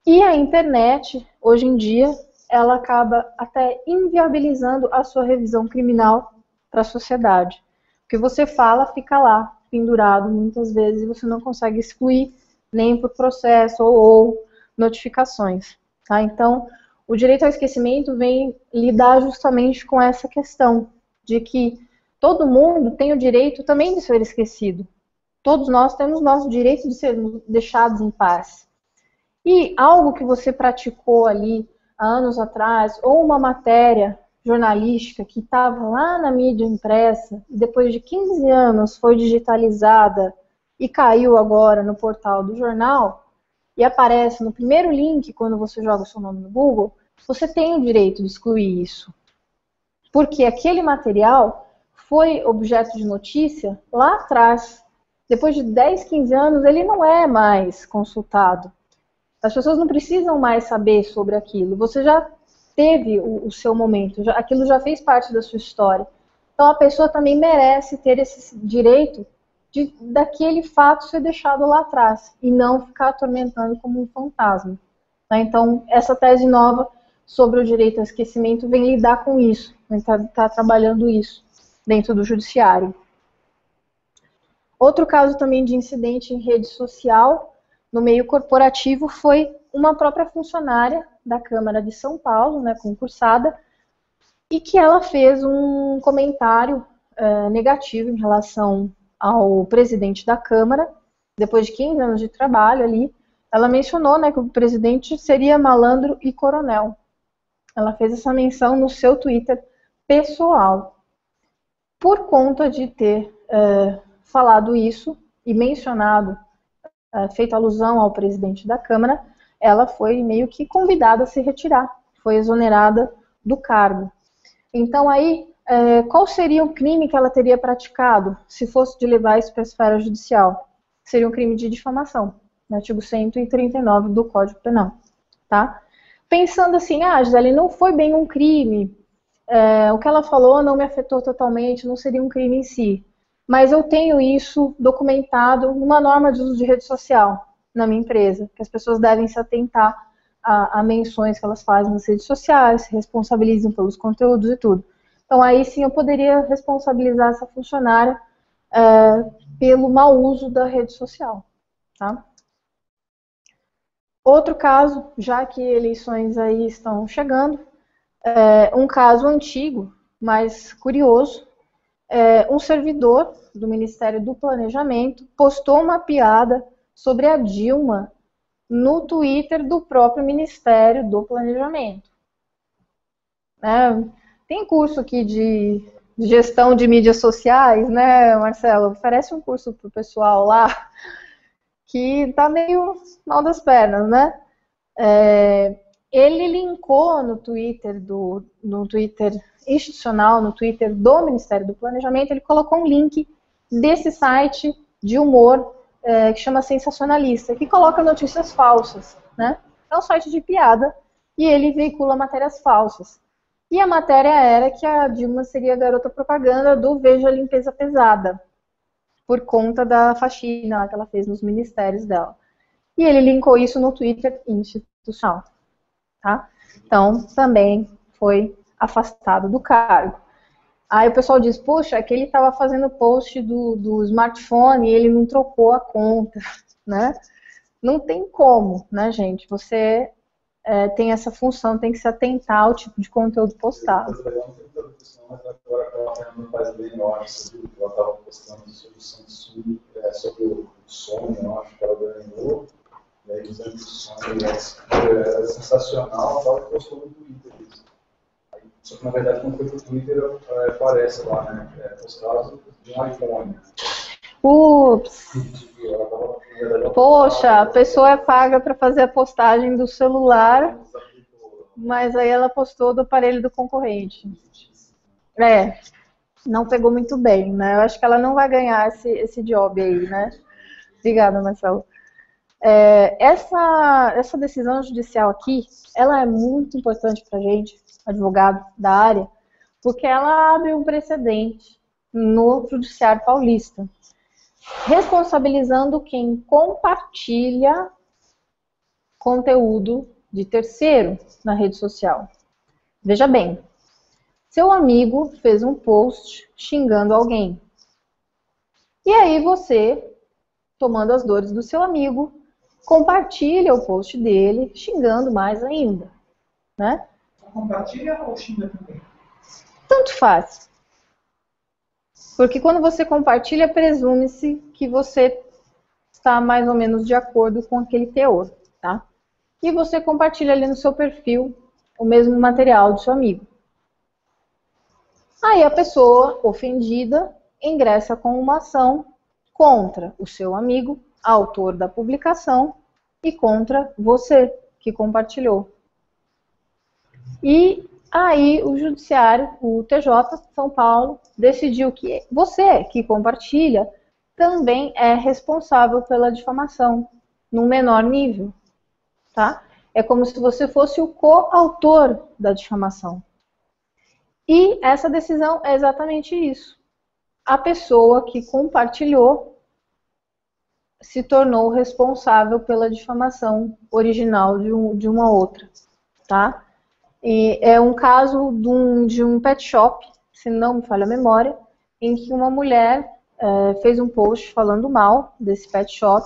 E a internet, hoje em dia, ela acaba até inviabilizando a sua revisão criminal para a sociedade. O que você fala fica lá, pendurado muitas vezes, e você não consegue excluir nem por processo ou, ou notificações. Tá? Então, o direito ao esquecimento vem lidar justamente com essa questão de que todo mundo tem o direito também de ser esquecido. Todos nós temos nosso direito de ser deixados em paz. E algo que você praticou ali há anos atrás, ou uma matéria jornalística que estava lá na mídia impressa, e depois de 15 anos foi digitalizada e caiu agora no portal do jornal, e aparece no primeiro link quando você joga o seu nome no Google, você tem o direito de excluir isso. Porque aquele material foi objeto de notícia lá atrás. Depois de 10, 15 anos, ele não é mais consultado. As pessoas não precisam mais saber sobre aquilo. Você já teve o, o seu momento, já, aquilo já fez parte da sua história. Então a pessoa também merece ter esse direito de daquele fato ser deixado lá atrás e não ficar atormentando como um fantasma. Tá? Então essa tese nova sobre o direito ao esquecimento vem lidar com isso, está tá trabalhando isso dentro do judiciário. Outro caso também de incidente em rede social no meio corporativo foi uma própria funcionária da Câmara de São Paulo, né, concursada, e que ela fez um comentário uh, negativo em relação ao presidente da Câmara, depois de 15 anos de trabalho ali, ela mencionou né, que o presidente seria malandro e coronel. Ela fez essa menção no seu Twitter pessoal. Por conta de ter uh, falado isso e mencionado uh, feito alusão ao presidente da Câmara, ela foi meio que convidada a se retirar, foi exonerada do cargo. Então aí, uh, qual seria o crime que ela teria praticado se fosse de levar isso para a esfera judicial? Seria um crime de difamação, no artigo 139 do Código Penal, tá? Pensando assim, ah, Gisele, não foi bem um crime, é, o que ela falou não me afetou totalmente, não seria um crime em si mas eu tenho isso documentado numa norma de uso de rede social na minha empresa, que as pessoas devem se atentar a, a menções que elas fazem nas redes sociais, se responsabilizam pelos conteúdos e tudo. Então aí sim eu poderia responsabilizar essa funcionária é, pelo mau uso da rede social. Tá? Outro caso, já que eleições aí estão chegando, é, um caso antigo, mas curioso, é, um servidor do Ministério do Planejamento postou uma piada sobre a Dilma no Twitter do próprio Ministério do Planejamento. É, tem curso aqui de gestão de mídias sociais, né, Marcelo? Oferece um curso para o pessoal lá que tá meio mal das pernas, né? É, ele linkou no Twitter do no Twitter institucional, no Twitter do Ministério do Planejamento, ele colocou um link desse site de humor é, que chama Sensacionalista, que coloca notícias falsas, né? É um site de piada e ele veicula matérias falsas. E a matéria era que a Dilma seria a garota propaganda do Veja Limpeza Pesada, por conta da faxina que ela fez nos ministérios dela. E ele linkou isso no Twitter institucional. Tá? Então, também foi afastado do cargo. Aí o pessoal diz, poxa, que ele estava fazendo post do, do smartphone e ele não trocou a conta, né? Não tem como, né, gente? Você é, tem essa função, tem que se atentar ao tipo de conteúdo postado. Estava postando sobre o Samsung, é, sobre o eu acho que ela ganhou, aí Sony é, sensacional, ela postou no Twitter isso. Só que na verdade quando foi pro Twitter é, aparece lá, né? É, postado de um iPhone. Ups! Poxa, a pessoa é paga para fazer a postagem do celular, mas aí ela postou do aparelho do concorrente. É, não pegou muito bem, né? Eu acho que ela não vai ganhar esse, esse job aí, né? Obrigada, Marcelo. É, essa, essa decisão judicial aqui, ela é muito importante para a gente, advogado da área, porque ela abre um precedente no judiciário paulista, responsabilizando quem compartilha conteúdo de terceiro na rede social. Veja bem, seu amigo fez um post xingando alguém. E aí você, tomando as dores do seu amigo, compartilha o post dele, xingando mais ainda, né? Compartilha ou xinga também? Tanto faz. Porque quando você compartilha, presume-se que você está mais ou menos de acordo com aquele teor, tá? E você compartilha ali no seu perfil o mesmo material do seu amigo. Aí a pessoa ofendida ingressa com uma ação contra o seu amigo autor da publicação, e contra você, que compartilhou. E aí o judiciário, o TJ São Paulo, decidiu que você, que compartilha, também é responsável pela difamação, num menor nível, tá? É como se você fosse o coautor da difamação. E essa decisão é exatamente isso. A pessoa que compartilhou se tornou responsável pela difamação original de, um, de uma outra, tá? E é um caso de um, de um pet shop, se não me falha a memória, em que uma mulher é, fez um post falando mal desse pet shop,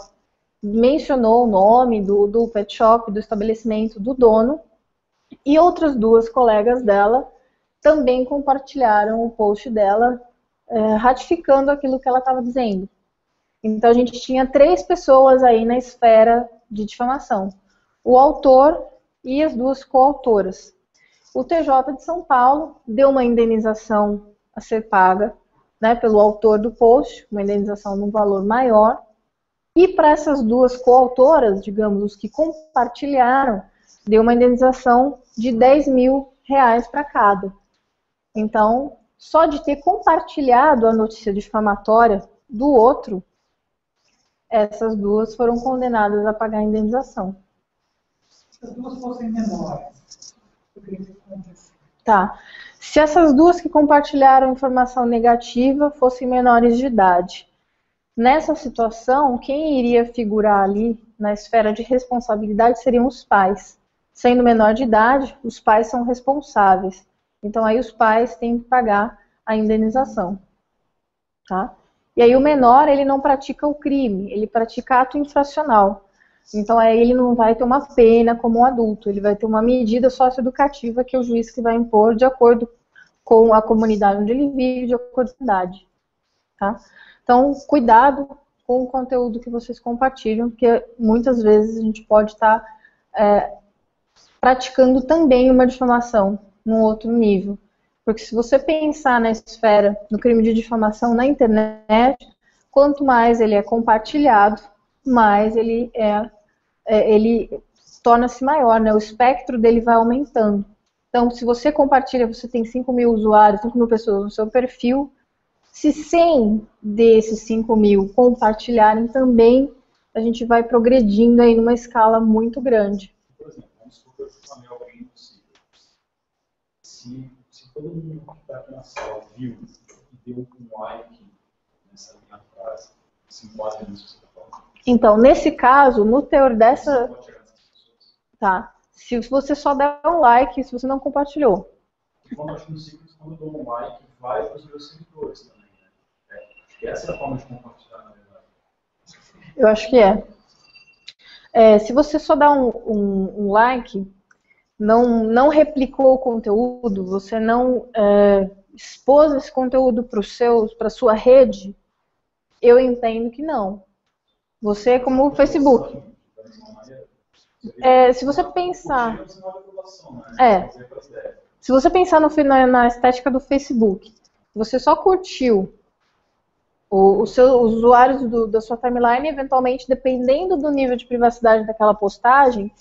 mencionou o nome do, do pet shop, do estabelecimento, do dono, e outras duas colegas dela também compartilharam o post dela, é, ratificando aquilo que ela estava dizendo. Então a gente tinha três pessoas aí na esfera de difamação: o autor e as duas coautoras. O TJ de São Paulo deu uma indenização a ser paga né, pelo autor do post, uma indenização num valor maior. E para essas duas coautoras, digamos, os que compartilharam, deu uma indenização de 10 mil reais para cada. Então, só de ter compartilhado a notícia difamatória do outro, essas duas foram condenadas a pagar a indenização. Se as duas fossem menores, o que acontecer? Tá. Se essas duas que compartilharam informação negativa fossem menores de idade, nessa situação, quem iria figurar ali na esfera de responsabilidade seriam os pais. Sendo menor de idade, os pais são responsáveis. Então aí os pais têm que pagar a indenização. Tá? E aí o menor, ele não pratica o crime, ele pratica ato infracional. Então aí ele não vai ter uma pena como um adulto, ele vai ter uma medida socioeducativa que é o juiz que vai impor de acordo com a comunidade onde ele vive, de acordo com a idade. Tá? Então, cuidado com o conteúdo que vocês compartilham, porque muitas vezes a gente pode estar tá, é, praticando também uma difamação num outro nível. Porque se você pensar na esfera, no crime de difamação na internet, quanto mais ele é compartilhado, mais ele é, é ele torna-se maior, né? O espectro dele vai aumentando. Então, se você compartilha, você tem 5 mil usuários, 5 mil pessoas no seu perfil, se 100 desses 5 mil compartilharem também, a gente vai progredindo aí numa escala muito grande. Por exemplo, vamos supor que eu alguém impossível. Se todo mundo que está aqui na sala viu e deu um like nessa minha frase, se enquadra nisso que você está falando? Então, nesse caso, no teor dessa. Tá. Se você só der um like, se você não compartilhou. Quando eu simples, quando eu dou um like, vai para os meus seguidores também. Né? É, essa é a forma de compartilhar, na verdade. Eu acho que é. é se você só dá um, um, um like, não, não replicou o conteúdo, você não é, expôs esse conteúdo para a sua rede, eu entendo que não. Você é como o Facebook. É, se você pensar. É. Se você pensar no, na, na estética do Facebook, você só curtiu O, os seus usuários do, da sua timeline, eventualmente, dependendo do nível de privacidade daquela postagem,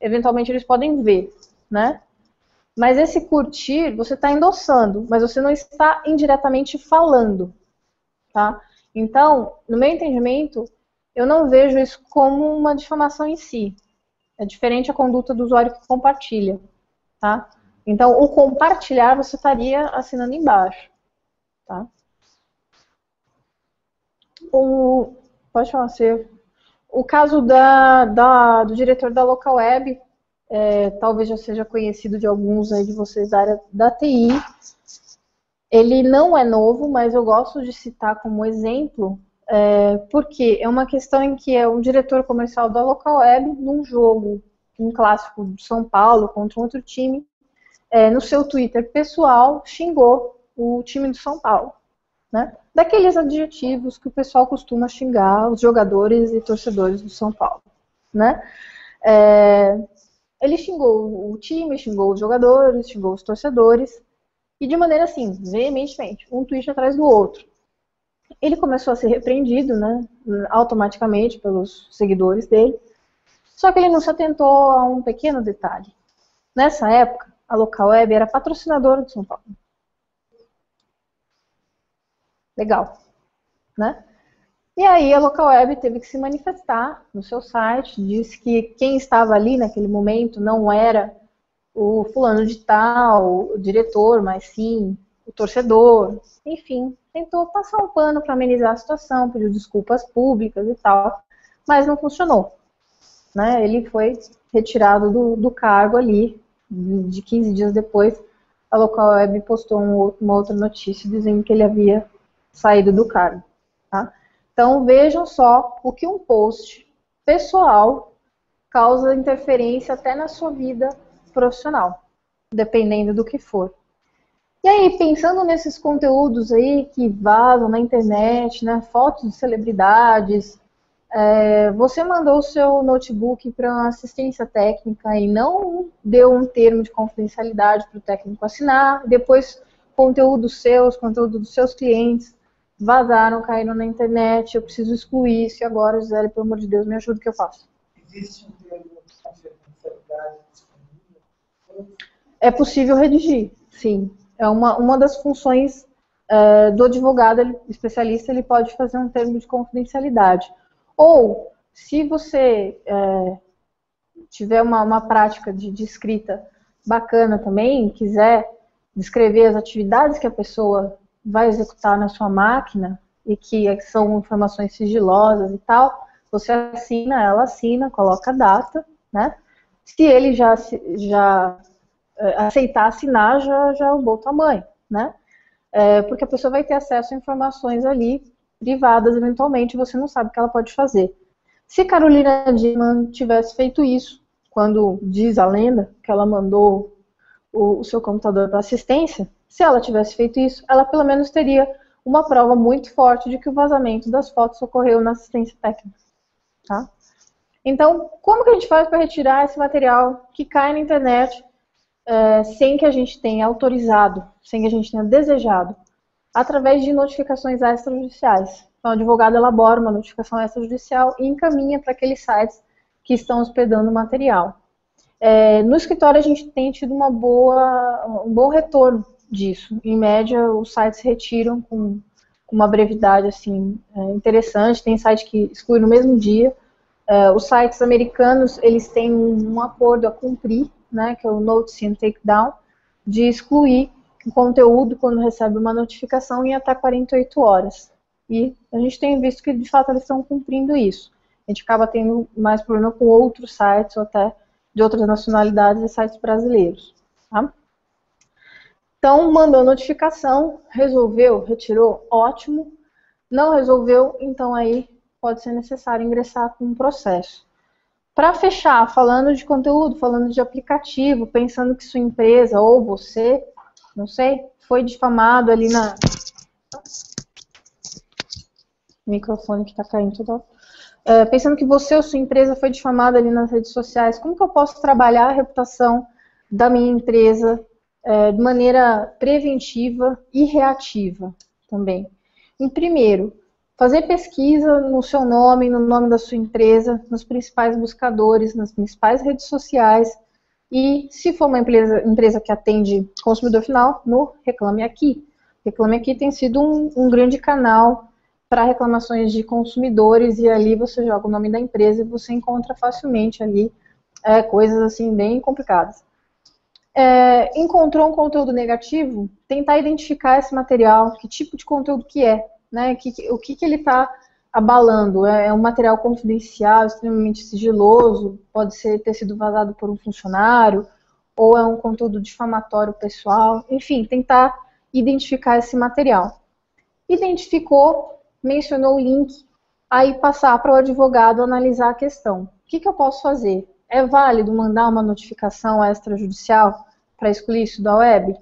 eventualmente eles podem ver, né? Mas esse curtir, você está endossando, mas você não está indiretamente falando, tá? Então, no meu entendimento, eu não vejo isso como uma difamação em si. É diferente a conduta do usuário que compartilha, tá? Então, o compartilhar você estaria assinando embaixo, tá? O, pode falar. O caso da, da, do diretor da local web, é, talvez já seja conhecido de alguns aí de vocês da área da TI. Ele não é novo, mas eu gosto de citar como exemplo, é, porque é uma questão em que é um diretor comercial da local web num jogo, um clássico de São Paulo contra um outro time, é, no seu Twitter pessoal xingou o time do São Paulo né? Daqueles adjetivos que o pessoal costuma xingar os jogadores e torcedores do São Paulo, né? É, ele xingou o time, xingou os jogadores, xingou os torcedores, e de maneira assim, veementemente, um tweet atrás do outro. Ele começou a ser repreendido, né, automaticamente pelos seguidores dele, só que ele não se atentou a um pequeno detalhe. Nessa época, a Local Web era patrocinadora do São Paulo. Legal. Né? E aí a local web teve que se manifestar no seu site, disse que quem estava ali naquele momento não era o fulano de tal, o diretor, mas sim o torcedor. Enfim, tentou passar um pano para amenizar a situação, pediu desculpas públicas e tal, mas não funcionou. Né? Ele foi retirado do, do cargo ali, de 15 dias depois, a local web postou um, uma outra notícia dizendo que ele havia saído do cargo. Tá? Então vejam só o que um post pessoal causa interferência até na sua vida profissional, dependendo do que for. E aí, pensando nesses conteúdos aí que vazam na internet, né, fotos de celebridades, é, você mandou o seu notebook para uma assistência técnica e não deu um termo de confidencialidade para o técnico assinar, depois conteúdos seus, conteúdo dos seus clientes, vazaram, caíram na internet, eu preciso excluir isso, e agora, Gisele, pelo amor de Deus, me ajuda o que eu faço. Existe um termo de disponível? É possível redigir, sim. É uma, uma das funções é, do advogado ele, especialista, ele pode fazer um termo de confidencialidade. Ou, se você é, tiver uma, uma prática de, de escrita bacana também, quiser descrever as atividades que a pessoa vai executar na sua máquina e que são informações sigilosas e tal, você assina, ela assina, coloca a data, né? Se ele já, já é, aceitar assinar, já, já é um bom tamanho, né? É, porque a pessoa vai ter acesso a informações ali privadas, eventualmente, você não sabe o que ela pode fazer. Se Carolina Dickman tivesse feito isso, quando diz a lenda que ela mandou o, o seu computador para assistência, se ela tivesse feito isso, ela pelo menos teria uma prova muito forte de que o vazamento das fotos ocorreu na assistência técnica. Tá? Então, como que a gente faz para retirar esse material que cai na internet é, sem que a gente tenha autorizado, sem que a gente tenha desejado? Através de notificações extrajudiciais. Então, o advogado elabora uma notificação extrajudicial e encaminha para aqueles sites que estão hospedando o material. É, no escritório, a gente tem tido uma boa, um bom retorno disso. Em média, os sites retiram com uma brevidade assim é, interessante. Tem site que exclui no mesmo dia. É, os sites americanos eles têm um acordo a cumprir, né, que é o Notice and Takedown, de excluir o conteúdo quando recebe uma notificação em até 48 horas. E a gente tem visto que de fato eles estão cumprindo isso. A gente acaba tendo mais problema com outros sites ou até de outras nacionalidades e sites brasileiros. Tá? Então, mandou notificação, resolveu, retirou, ótimo. Não resolveu, então aí pode ser necessário ingressar com um processo. Para fechar, falando de conteúdo, falando de aplicativo, pensando que sua empresa ou você, não sei, foi difamado ali na. O microfone que está caindo toda hora. É, pensando que você ou sua empresa foi difamada ali nas redes sociais, como que eu posso trabalhar a reputação da minha empresa é, de maneira preventiva e reativa também. Em primeiro, fazer pesquisa no seu nome, no nome da sua empresa, nos principais buscadores, nas principais redes sociais, e se for uma empresa, empresa que atende consumidor final, no Reclame Aqui. Reclame Aqui tem sido um, um grande canal para reclamações de consumidores e ali você joga o nome da empresa e você encontra facilmente ali é, coisas assim bem complicadas. É, encontrou um conteúdo negativo, tentar identificar esse material, que tipo de conteúdo que é, né? Que, o que, que ele está abalando. É, é um material confidencial, extremamente sigiloso, pode ser ter sido vazado por um funcionário, ou é um conteúdo difamatório pessoal, enfim, tentar identificar esse material. Identificou, mencionou o link, aí passar para o advogado analisar a questão. O que, que eu posso fazer? É válido mandar uma notificação extrajudicial para excluir isso da web?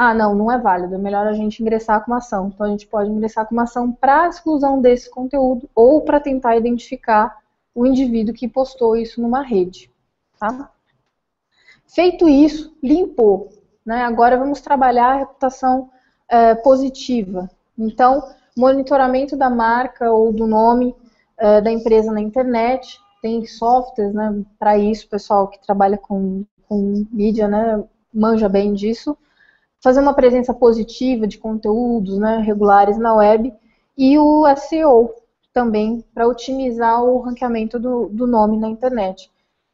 ah, não, não é válido, é melhor a gente ingressar com uma ação. Então a gente pode ingressar com uma ação para exclusão desse conteúdo ou para tentar identificar o indivíduo que postou isso numa rede. Tá? Feito isso, limpou. Né? Agora vamos trabalhar a reputação é, positiva. Então, monitoramento da marca ou do nome é, da empresa na internet. Tem softwares né, para isso, pessoal que trabalha com, com mídia né, manja bem disso. Fazer uma presença positiva de conteúdos né, regulares na web. E o SEO também para otimizar o ranqueamento do, do nome na internet.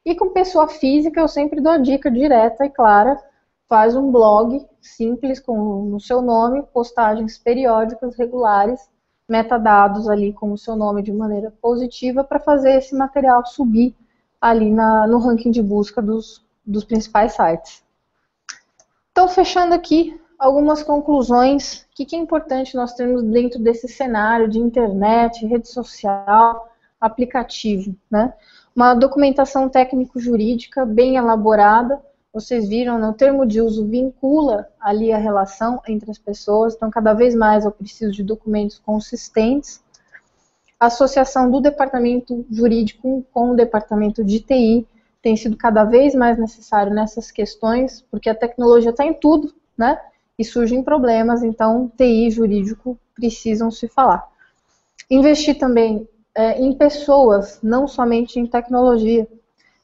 E com pessoa física eu sempre dou a dica direta e clara, faz um blog simples com no seu nome, postagens periódicas regulares, metadados ali com o seu nome de maneira positiva para fazer esse material subir ali na, no ranking de busca dos, dos principais sites. Então, fechando aqui algumas conclusões, o que, é importante nós termos dentro desse cenário de internet, rede social, aplicativo, né? Uma documentação técnico-jurídica bem elaborada, vocês viram, né, o termo de uso vincula ali a relação entre as pessoas, então cada vez mais eu preciso de documentos consistentes. Associação do departamento jurídico com o departamento de TI, tem sido cada vez mais necessário nessas questões, porque a tecnologia está em tudo, né? E surgem problemas, então TI e jurídico precisam se falar. Investir também é, em pessoas, não somente em tecnologia.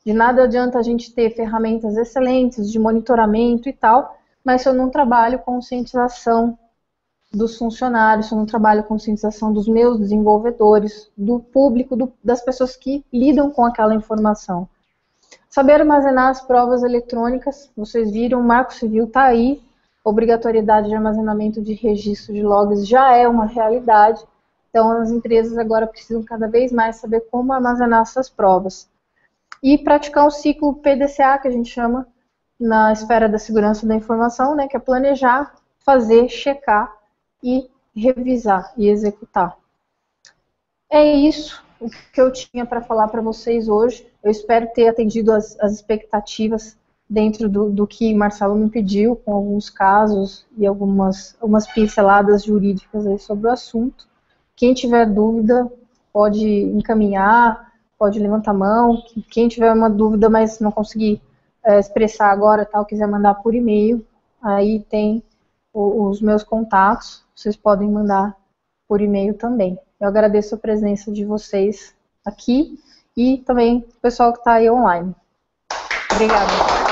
De nada adianta a gente ter ferramentas excelentes de monitoramento e tal, mas se eu não trabalho conscientização dos funcionários, se eu não trabalho conscientização dos meus desenvolvedores, do público, do, das pessoas que lidam com aquela informação. Saber armazenar as provas eletrônicas, vocês viram, o Marco Civil está aí, obrigatoriedade de armazenamento de registro de logs já é uma realidade, então as empresas agora precisam cada vez mais saber como armazenar essas provas. E praticar o ciclo PDCA, que a gente chama na esfera da segurança da informação, né, que é planejar, fazer, checar e revisar e executar. É isso o que eu tinha para falar para vocês hoje. Eu espero ter atendido as, as expectativas dentro do, do, que Marcelo me pediu, com alguns casos e algumas, algumas pinceladas jurídicas sobre o assunto. Quem tiver dúvida pode encaminhar, pode levantar a mão. Quem tiver uma dúvida, mas não conseguir é, expressar agora, tal, quiser mandar por e-mail, aí tem o, os meus contatos. Vocês podem mandar por e-mail também. Eu agradeço a presença de vocês aqui e também o pessoal que está aí online. Obrigada.